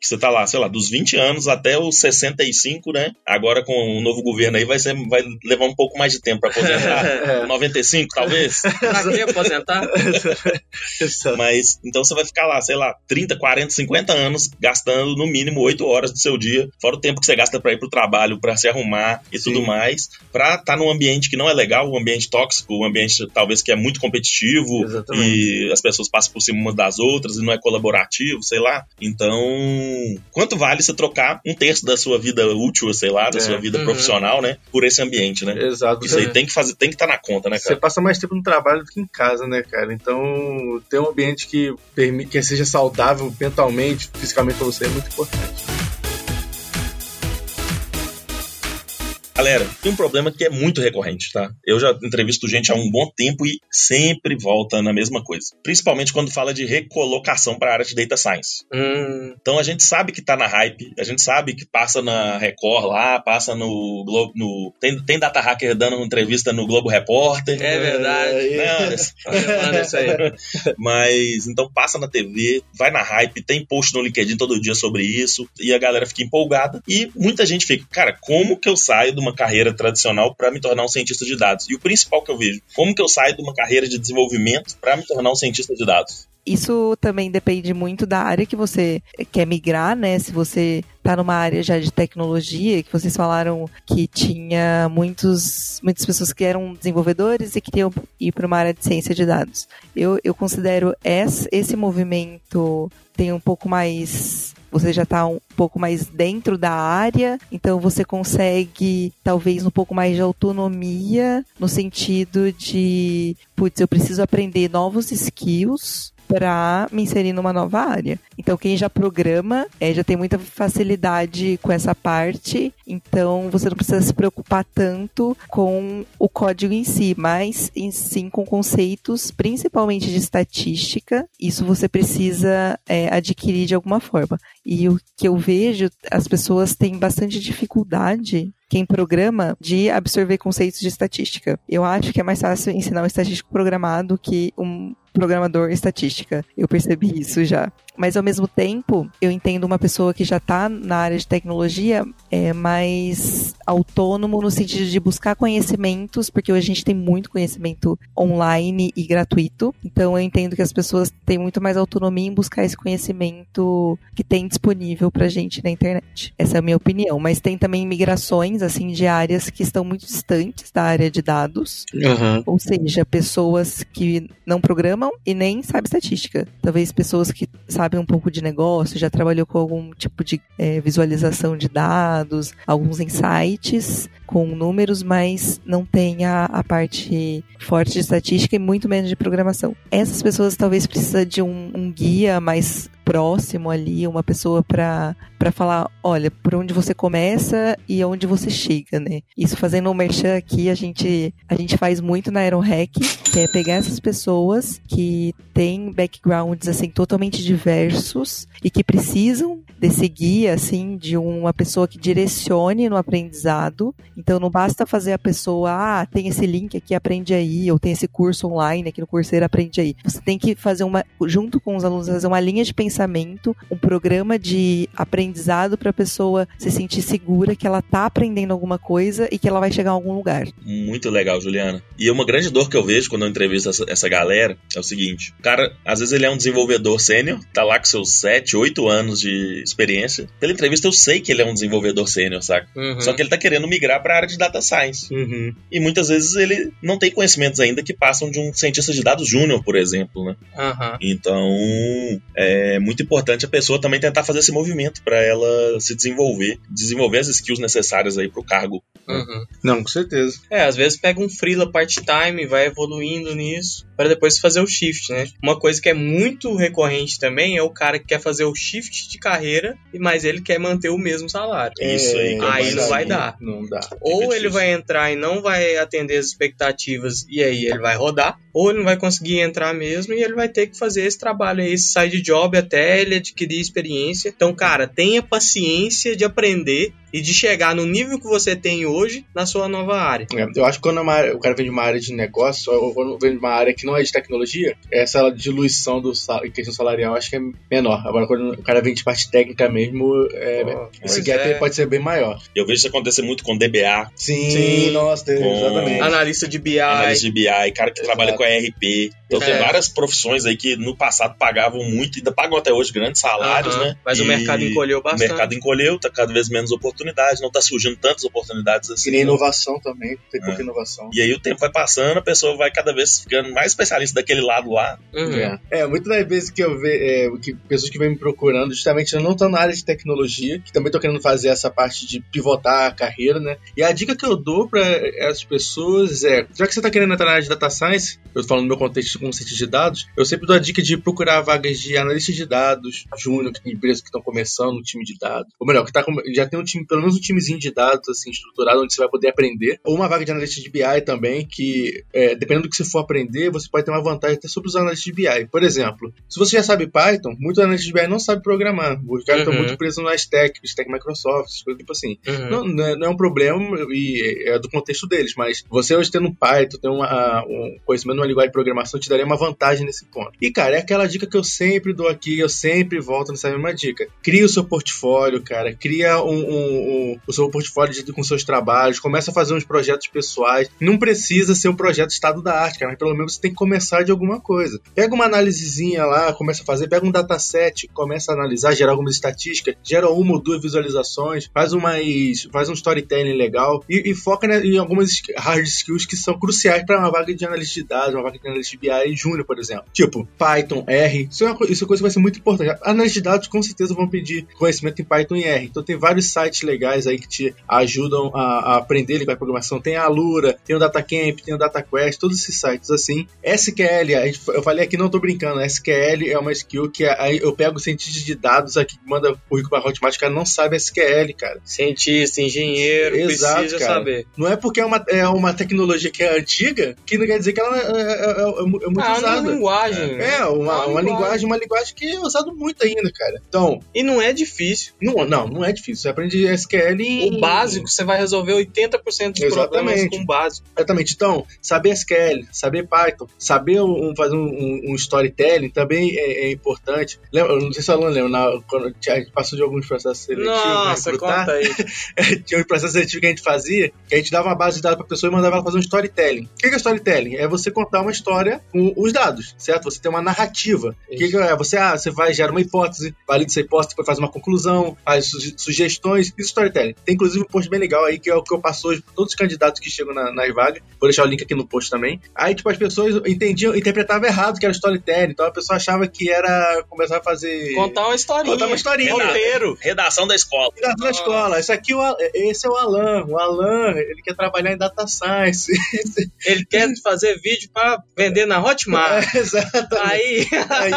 Speaker 4: que você tá lá, sei lá, dos 20 anos até os 65, né? Agora com o novo governo aí, vai, ser, vai levar um pouco mais de tempo pra aposentar. <laughs>
Speaker 2: É.
Speaker 4: 95, talvez.
Speaker 3: Pra que aposentar? <laughs>
Speaker 4: Mas então você vai ficar lá, sei lá, 30, 40, 50 anos gastando no mínimo 8 horas do seu dia, fora o tempo que você gasta pra ir pro trabalho, pra se arrumar e
Speaker 2: Sim.
Speaker 4: tudo mais, pra estar num ambiente que não é legal, um ambiente tóxico, um ambiente talvez que é muito competitivo
Speaker 2: Exatamente.
Speaker 4: e as pessoas passam por cima umas das outras e não é colaborativo, sei lá. Então, Então, quanto vale você trocar um terço da sua vida útil, sei lá, da
Speaker 2: É.
Speaker 4: sua vida
Speaker 3: Uhum.
Speaker 4: profissional, né, por esse ambiente, né?
Speaker 2: Exato.
Speaker 4: Isso aí tem que fazer, tem que estar na conta, né,
Speaker 2: Você
Speaker 4: cara?
Speaker 2: passa mais tempo no trabalho do que em casa, né, cara? Então, ter um ambiente que, que seja saudável mentalmente, fisicamente pra você é muito importante.
Speaker 4: Galera, tem um problema que é muito recorrente, tá? Eu já entrevisto gente há um bom tempo e sempre volta na mesma coisa. Principalmente quando fala de recolocação para a área de data science.
Speaker 3: Hum,
Speaker 4: Então a gente sabe que tá na hype, a gente sabe que passa na Record lá, passa no Globo, no tem, tem data hacker dando uma entrevista no Globo Repórter.
Speaker 3: é verdade.
Speaker 4: Não, <laughs>
Speaker 3: Manda isso aí. <laughs>
Speaker 4: mas então passa na TV, vai na hype, tem post no LinkedIn todo dia sobre isso e a galera fica empolgada e muita gente fica, cara, como que eu saio de uma carreira tradicional para me tornar um cientista de dados? E o principal que eu vejo, como que eu saio de uma carreira de desenvolvimento para me tornar um cientista de dados?
Speaker 5: Isso também depende muito da área que você quer migrar, né? Se você está numa área já de tecnologia, que vocês falaram que tinha muitos, muitas pessoas que eram desenvolvedores e queriam ir para uma área de ciência de dados. Eu, eu considero esse, esse movimento tem um pouco mais você já está um pouco mais dentro da área, então você consegue talvez um pouco mais de autonomia no sentido de, putz, eu preciso aprender novos skills para me inserir numa nova área. Então, quem já programa é, já tem muita facilidade com essa parte, então você não precisa se preocupar tanto com o código em si, mas em sim com conceitos, principalmente de estatística. Isso você precisa é, adquirir de alguma forma. E o que eu vejo, as pessoas têm bastante dificuldade quem programa de absorver conceitos de estatística. Eu acho que é mais fácil ensinar um estatístico programado que um programador estatística. Eu percebi isso já. Mas ao mesmo tempo, eu entendo uma pessoa que já está na área de tecnologia é mais autônomo no sentido de buscar conhecimentos, porque hoje a gente tem muito conhecimento online e gratuito. Então eu entendo que as pessoas têm muito mais autonomia em buscar esse conhecimento que tem disponível pra gente na internet. Essa é a minha opinião. Mas tem também migrações assim de áreas que estão muito distantes da área de dados.
Speaker 2: Uhum.
Speaker 5: Ou seja, pessoas que não programam e nem sabem estatística. Talvez pessoas que sabem um pouco de negócio, já trabalhou com algum tipo de é, visualização de dados, alguns insights com números, mas não tem a, a, parte forte de estatística e muito menos de programação. Essas pessoas talvez precisam de um, um guia mais próximo ali, uma pessoa para falar, olha, por onde você começa e onde você chega, né? Isso fazendo um merchan aqui, a gente, a gente faz muito na Aerohack, que é pegar essas pessoas que têm backgrounds, assim, totalmente diversos e que precisam desse guia, assim, de uma pessoa que direcione no aprendizado. Então, não basta fazer a pessoa, ah, tem esse link aqui, aprende aí, ou tem esse curso online aqui no Coursera, aprende aí. Você tem que fazer uma, junto com os alunos, fazer uma linha de pensamento, um programa de aprendizado para a pessoa se sentir segura que ela está aprendendo alguma coisa e que ela vai chegar a algum lugar.
Speaker 4: Muito legal, Juliana. E uma grande dor que eu vejo quando eu entrevisto essa, essa galera é o seguinte: o cara, às vezes ele é um desenvolvedor sênior, tá lá com seus 7, 8 anos de experiência. Pela entrevista eu sei que ele é um desenvolvedor sênior, saca?
Speaker 3: Uhum.
Speaker 4: Só que ele tá querendo migrar para a área de data science.
Speaker 2: Uhum.
Speaker 4: E muitas vezes ele não tem conhecimentos ainda que passam de um cientista de dados júnior, por exemplo, né?
Speaker 3: Uhum.
Speaker 4: Então, é muito importante a pessoa também tentar fazer esse movimento para ela se desenvolver, desenvolver as skills necessárias aí pro cargo.
Speaker 3: Uhum.
Speaker 2: Não, com certeza.
Speaker 3: É, às vezes pega um freela part-time, vai evoluindo nisso, para depois fazer o shift, né? Uma coisa que é muito recorrente também é o cara que quer fazer o shift de carreira, mas ele quer manter o mesmo salário.
Speaker 4: Isso aí, é
Speaker 3: Aí não vai dar.
Speaker 2: Não dá.
Speaker 3: Ou ele vai entrar e não vai atender as expectativas e aí ele vai rodar, ou ele não vai conseguir entrar mesmo e ele vai ter que fazer esse trabalho aí, esse side job até ele adquirir experiência. Então, cara, tenha paciência de aprender e de chegar no nível que você tem hoje na sua nova área.
Speaker 2: É, eu acho que quando é área- o cara vem de uma área de negócio, ou quando vem de uma área que não é de tecnologia, essa diluição do sal, em questão salarial acho que é menor. Agora, quando o cara vem de parte técnica mesmo, é,
Speaker 3: Pô,
Speaker 2: esse gap
Speaker 3: é.
Speaker 2: pode ser bem maior.
Speaker 4: Eu vejo isso acontecer muito com DBA,
Speaker 2: Sim,
Speaker 3: Sim.
Speaker 2: nossa,
Speaker 4: Com-
Speaker 2: exatamente.
Speaker 3: Analista de BI.
Speaker 4: analista de BI, cara que
Speaker 2: Exato.
Speaker 4: trabalha com ERP. Então
Speaker 3: É.
Speaker 4: tem várias profissões aí que no passado pagavam muito, ainda pagam até hoje grandes salários,
Speaker 3: Aham,
Speaker 4: né?
Speaker 3: Mas o
Speaker 4: E
Speaker 3: mercado encolheu
Speaker 4: O
Speaker 3: bastante.
Speaker 4: mercado encolheu, tá cada vez menos oportunidades, não tá surgindo tantas oportunidades assim.
Speaker 2: E nem inovação também, tem pouca
Speaker 4: É.
Speaker 2: inovação.
Speaker 4: E aí o tempo vai passando, a pessoa vai cada vez ficando mais especialista daquele lado lá.
Speaker 3: Uhum.
Speaker 2: É. é, muitas das vezes que eu vejo que pessoas que vêm me procurando, justamente eu não tô na área de tecnologia, que também tô querendo fazer essa parte de pivotar a carreira, né? E a dica que eu dou para essas pessoas é, já que você tá querendo entrar na área de data science, eu tô falando no meu contexto como cientista de dados, eu sempre dou a dica de procurar vagas de analista de dados, júnior, que tem empresas que estão começando um time de dados. Ou melhor, que tá com- já tem um time, pelo menos um timezinho de dados assim estruturado onde você vai poder aprender. Ou uma vaga de analista de BI também, que é, dependendo do que você for aprender, você pode ter uma vantagem até sobre os analistas de BI. Por exemplo, se você já sabe Python, muitos analistas de BI não sabem programar. Os caras estão
Speaker 3: Uhum.
Speaker 2: muito presos na stack, stack Microsoft, coisas tipo assim.
Speaker 3: Uhum.
Speaker 2: Não, não é, não é um problema e é do contexto deles, mas você hoje tendo um Python, ter uma, um conhecimento de uma linguagem de programação, te daria uma vantagem nesse ponto. E, cara, é aquela dica que eu sempre dou aqui, eu sempre volto nessa mesma dica. Cria o seu portfólio, cara, cria um, um- o seu portfólio de- com seus trabalhos, começa a fazer uns projetos pessoais. Não precisa ser um projeto estado da arte, cara, mas pelo menos você tem que começar de alguma coisa. Pega uma análisezinha lá, começa a fazer, pega um dataset, começa a analisar, gerar algumas estatísticas, gera uma ou duas visualizações, faz umas, faz um storytelling legal e, e foca né, em algumas hard skills que são cruciais para uma vaga de analista de dados, uma vaga de analista de BI júnior, por exemplo. Tipo, Python, R, isso é, uma, isso é coisa que vai ser muito importante. Analistas de dados com certeza vão pedir conhecimento em Python e R. Então tem vários sites legais aí que te ajudam a, a aprender linguagem de programação. Tem a Alura, tem o DataCamp, tem o DataQuest, todos esses sites assim. SQL, gente- eu falei aqui, não tô brincando, SQL é uma skill que aí eu pego cientistas de dados aqui que manda currículo para Hotmart, o cara não sabe SQL, cara.
Speaker 3: Cientista, engenheiro,
Speaker 2: Exato,
Speaker 3: precisa
Speaker 2: cara.
Speaker 3: saber.
Speaker 2: Não é porque é uma, é uma tecnologia que é antiga que não quer dizer que ela é, é- é- é muito
Speaker 3: Ah,
Speaker 2: usada.
Speaker 3: uma linguagem.
Speaker 2: É, uma,
Speaker 3: Ah,
Speaker 2: uma
Speaker 3: linguagem.
Speaker 2: linguagem, uma linguagem que é usada muito ainda, cara. Então,
Speaker 3: E não é difícil.
Speaker 2: não, não, não é difícil. Você aprende SQL em.
Speaker 3: O básico, você vai resolver 80% dos
Speaker 2: Exatamente.
Speaker 3: problemas com o básico.
Speaker 2: Exatamente. Então, saber SQL, saber Python, saber um- fazer um, um- storytelling também é, é importante. Lembra, eu não sei se a Alan lembra, na- quando a gente passou de alguns processos seletivos pra
Speaker 3: Nossa, conta aí. <laughs>
Speaker 2: tinha um processo seletivo que a gente fazia, que a gente dava uma base de dados pra pessoa e mandava ela fazer um storytelling. O que é storytelling? É você contar uma história com os dados, certo? Você tem uma narrativa. O que, que é? Você, ah, você vai, gera uma hipótese, valida essa hipótese, depois faz uma conclusão, faz suge- sugestões, isso storytelling. Tem inclusive um post bem legal aí, que é o que eu passo hoje pra todos os candidatos que chegam na, nas vagas. Vou deixar o link aqui no post também. Aí, tipo, as pessoas entendiam, interpretavam errado que era storytelling, então a pessoa achava que era começar a fazer...
Speaker 3: Contar uma historinha.
Speaker 2: Contar uma historinha.
Speaker 3: Roteiro.
Speaker 4: Redação da escola.
Speaker 2: Cuidado na escola. Esse aqui, é esse é o Alan. O Alan, ele quer trabalhar em data science. <laughs>
Speaker 3: Ele quer fazer vídeo pra vender na Hotmart.
Speaker 2: É, exatamente.
Speaker 3: Aí,
Speaker 2: Aí,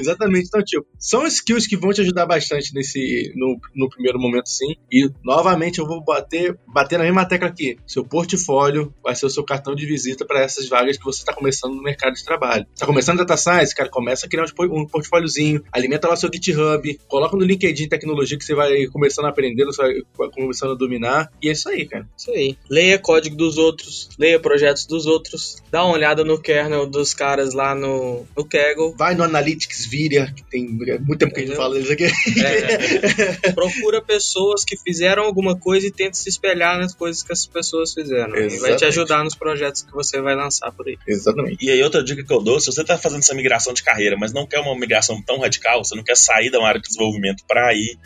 Speaker 2: exatamente. Então, tipo, são skills que vão te ajudar bastante nesse, no, no primeiro momento, sim. E, novamente, eu vou bater, bater na mesma tecla aqui. Seu portfólio vai ser o seu cartão de visita para essas vagas que você está começando no mercado de trabalho. Está começando data science, cara, começa a criar um, po- portfóliozinho, alimenta lá seu GitHub, coloca no LinkedIn tecnologia que você vai começando a aprender, você vai começando a dominar. E é isso aí, cara.
Speaker 3: Isso aí. Leia código dos outros, leia projetos dos outros, dá uma olhada no kernel dos caras lá no, no Kaggle.
Speaker 2: Vai no Analytics Viria, que tem muito tempo que a gente
Speaker 3: Entendeu?
Speaker 2: fala deles aqui.
Speaker 3: É, <laughs> procura pessoas que fizeram alguma coisa e tenta se espelhar nas coisas que essas pessoas fizeram. E vai te ajudar nos projetos que você vai lançar por aí.
Speaker 2: Exatamente.
Speaker 4: E aí, outra dica que eu dou, se você está fazendo essa migração de carreira, mas não quer uma migração tão radical, você não quer sair da área de desenvolvimento para ir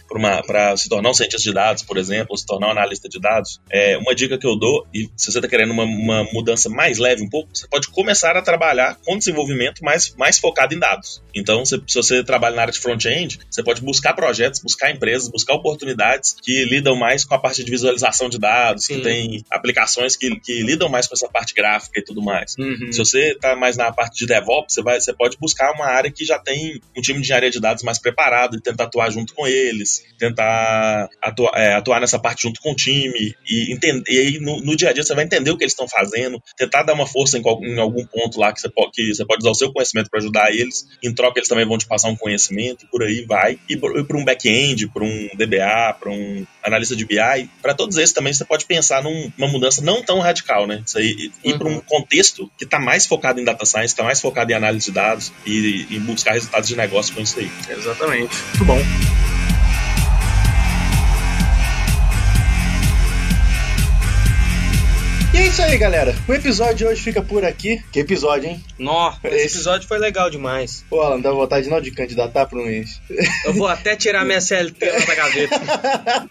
Speaker 4: para se tornar um cientista de dados, por exemplo, ou se tornar um analista de dados, é uma dica que eu dou, e se você está querendo uma, uma mudança mais leve um pouco, você pode começar a trabalhar com desenvolvimento mais, mais focado em dados. Então, se, se você trabalha na área de front-end, você pode buscar projetos, buscar empresas, buscar oportunidades que lidam mais com a parte de visualização de dados,
Speaker 3: Sim.
Speaker 4: que tem aplicações que, que lidam mais com essa parte gráfica e tudo mais.
Speaker 2: Uhum.
Speaker 4: Se você está mais na parte de DevOps, você, vai, você pode buscar uma área que já tem um time de engenharia de dados mais preparado e tentar atuar junto com eles, tentar atuar, é, atuar nessa parte junto com o time e entender. E aí no, no dia a dia você vai entender o que eles estão fazendo, tentar dar uma força em, qual- em algum ponto lá que você, pode, que você pode usar o seu conhecimento para ajudar eles. Em troca, eles também vão te passar um conhecimento, e por aí vai. E para um back-end, para um DBA, para um analista de BI, para todos esses também você pode pensar num- numa mudança não tão radical, né? Isso aí, ir para um contexto que está mais focado em data science, está mais focado em análise de dados e, e buscar resultados de negócio com isso aí.
Speaker 2: Exatamente. Muito bom. Isso aí, galera. O episódio de hoje fica por aqui. Que episódio, hein?
Speaker 3: Nó, esse
Speaker 2: Esse-
Speaker 3: episódio foi legal demais.
Speaker 2: Pô, Alan, dá vontade não de candidatar para um ex.
Speaker 3: Eu vou até tirar minha CLT lá da gaveta. <laughs>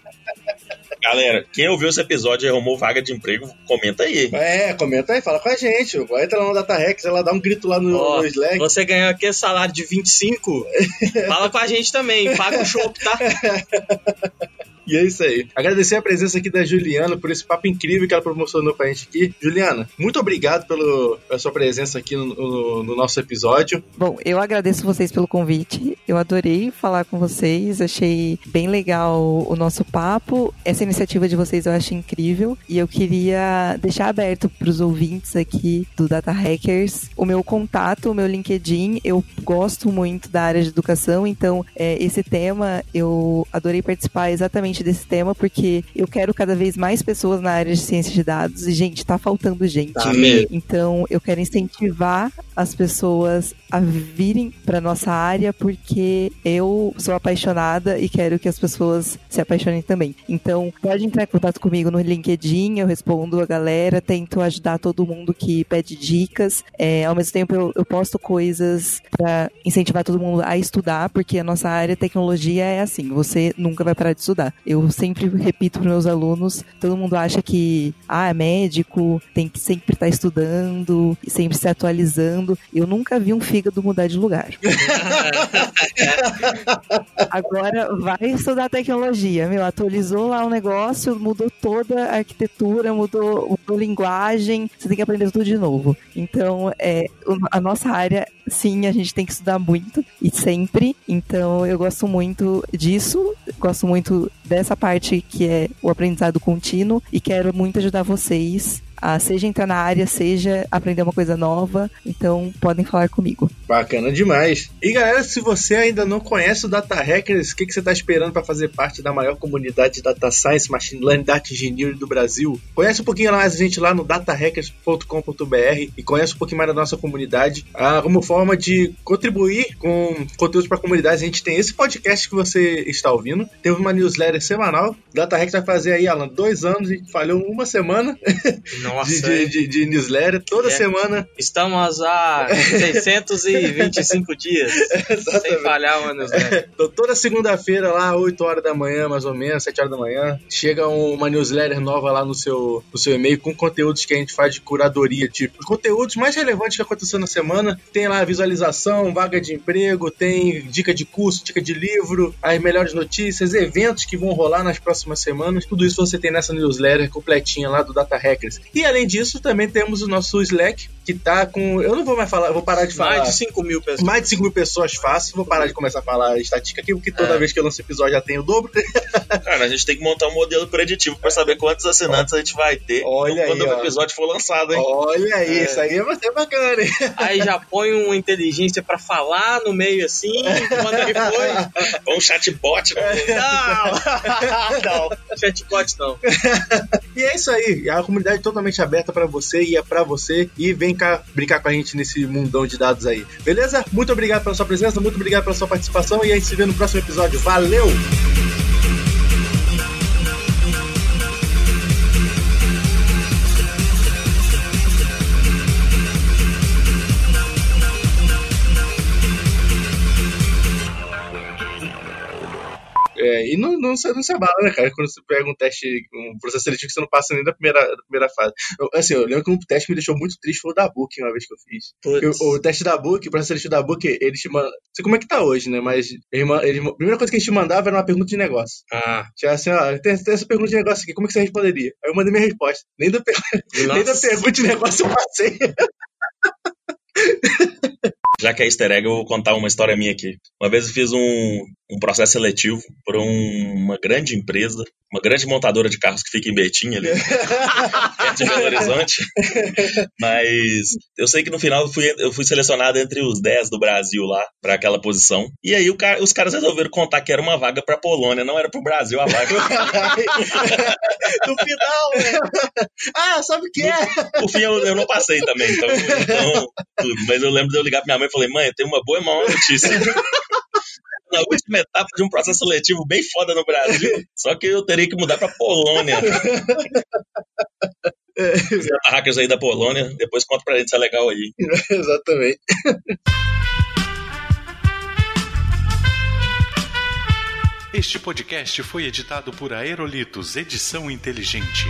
Speaker 4: Galera, quem ouviu esse episódio e arrumou vaga de emprego, comenta aí.
Speaker 2: É, comenta aí, fala com a gente. Vai entrar lá no DataRex, ela dá um grito lá no,
Speaker 3: Ó,
Speaker 2: no Slack.
Speaker 3: você ganhou aqui salário de 25, <laughs> fala com a gente também, paga o show, tá? <laughs>
Speaker 2: E é isso aí. Agradecer a presença aqui da Juliana por esse papo incrível que ela proporcionou pra gente aqui. Juliana, muito obrigado pelo, pela sua presença aqui no, no- no nosso episódio.
Speaker 5: Bom, eu agradeço vocês pelo convite. Eu adorei falar com vocês. Achei bem legal o nosso papo. Essa iniciativa de vocês eu acho incrível. E eu queria deixar aberto para os ouvintes aqui do Data Hackers o meu contato, o meu LinkedIn. Eu gosto muito da área de educação, então é, esse tema eu adorei participar exatamente desse tema porque eu quero cada vez mais pessoas na área de ciência de dados. E, gente, tá faltando gente.
Speaker 3: Tá.
Speaker 5: Então, eu quero incentivar as pessoas a virem para nossa área porque eu sou apaixonada e quero que as pessoas se apaixonem também. Então, pode entrar em contato comigo no LinkedIn, eu respondo a galera, tento ajudar todo mundo que pede dicas. É, ao mesmo tempo, eu, eu posto coisas para incentivar todo mundo a estudar, porque a nossa área tecnologia é assim, você nunca vai parar de estudar. Eu sempre repito para meus alunos, todo mundo acha que ah, é médico, tem que sempre estar estudando, sempre se atualizando. Eu nunca vi um fígado mudar de lugar. <laughs> Agora vai estudar tecnologia, meu, atualizou lá o negócio, mudou toda a arquitetura, mudou, mudou linguagem, você tem que aprender tudo de novo. Então, é, a nossa área, sim, a gente tem que estudar muito e sempre. Então, eu gosto muito disso, gosto muito dessa parte que é o aprendizado contínuo e quero muito ajudar vocês a seja entrar na área, seja aprender uma coisa nova. Então, podem falar comigo.
Speaker 2: Bacana demais. E galera, se você ainda não conhece o Data Hackers, o que, que você está esperando para fazer parte da maior comunidade de Data Science, Machine Learning, Data Engineering do Brasil? Conhece um pouquinho mais a gente lá no datahackers.com.br e conhece um pouquinho mais da nossa comunidade. Ah, como forma de contribuir com conteúdos para a comunidade, a gente tem esse podcast que você está ouvindo. Temos uma newsletter semanal. O Data Hackers vai fazer aí, Alan, dois anos e falhou uma semana <laughs> <laughs>
Speaker 3: Nossa,
Speaker 2: de, de, de- de newsletter. Toda
Speaker 3: É.
Speaker 2: semana.
Speaker 3: estamos há <laughs> 625 dias <laughs> sem
Speaker 2: Exatamente.
Speaker 3: falhar uma newsletter.
Speaker 2: Então, toda segunda-feira, lá, 8 horas da manhã, mais ou menos, 7 horas da manhã, chega um- uma newsletter nova lá no seu, no seu e-mail com conteúdos que a gente faz de curadoria, tipo, os conteúdos mais relevantes que aconteceu na semana. Tem lá visualização, vaga de emprego, tem dica de curso, dica de livro, as melhores notícias, eventos que vão rolar nas próximas semanas. Tudo isso você tem nessa newsletter completinha lá do Data Hackers. E além disso, também temos o nosso Slack, que tá com. Eu não vou mais falar, vou parar de falar.
Speaker 3: Mais de 5 mil pessoas.
Speaker 2: Mais de 5 mil pessoas fácil. Vou parar de começar a falar estatística aqui, porque toda
Speaker 3: É.
Speaker 2: vez que eu lanço episódio já tem o dobro. <laughs>
Speaker 4: Cara, a gente tem que montar um modelo preditivo pra saber quantos assinantes a gente vai ter
Speaker 2: Olha
Speaker 4: quando
Speaker 2: aí,
Speaker 4: o
Speaker 2: ó.
Speaker 4: episódio for lançado, hein?
Speaker 2: Olha aí,
Speaker 3: É.
Speaker 2: isso aí vai ser bacana, hein? <laughs>
Speaker 3: Aí já põe uma inteligência pra falar no meio assim, quando ele foi. <laughs>
Speaker 4: Ou um chatbot. né?
Speaker 3: Não! não, chatbot não.
Speaker 2: E é isso aí. A comunidade é totalmente aberta pra você e é pra você. E vem cá brincar com a gente nesse mundão de dados aí. Beleza? Muito obrigado pela sua presença, muito obrigado pela sua participação. E a gente se vê no próximo episódio. Valeu! É, e não, não, se- não se abala, né, cara? Quando você pega um teste, um processo seletivo que você não passa nem da primeira, da primeira fase. Eu, assim, eu lembro que um teste que me deixou muito triste foi o da Book, uma vez que eu fiz. Eu- o teste da Book, o processo seletivo da Book, eles te mandam. Não sei como é que tá hoje, né? Mas eles, ma- eles, a primeira coisa que eles te mandavam era uma pergunta de negócio.
Speaker 3: Ah,
Speaker 2: Tinha assim, ó, tem, tem essa pergunta de negócio aqui, como é que você responderia? Aí eu mandei minha resposta. Nem da, per- <laughs> nem da pergunta de negócio eu passei. <laughs>
Speaker 4: Já que é easter egg, eu vou contar uma história minha aqui. Uma vez eu fiz um, um processo seletivo para um- uma grande empresa, uma grande montadora de carros que fica em Betim, ali, <laughs> perto de Belo Horizonte. Mas eu sei que no final eu fui, eu fui selecionado entre os 10 do Brasil lá, para aquela posição. E aí os caras resolveram contar que era uma vaga para Polônia, não era para o Brasil a vaga. <laughs>
Speaker 2: no final, né? Ah, sabe o que é?
Speaker 4: Por fim, eu, eu não passei também, então, então, tudo. Mas eu lembro de eu ligar pra minha mãe e falei, mãe, tenho uma boa e uma má notícia. <laughs> Na última etapa de um processo seletivo bem foda no Brasil, <laughs> só que eu teria que mudar pra Polônia. <laughs> É. hackers aí da Polônia, depois conta pra gente se é legal aí. <laughs>
Speaker 2: Exatamente.
Speaker 6: Este podcast foi editado por Aerolitos Edição Inteligente.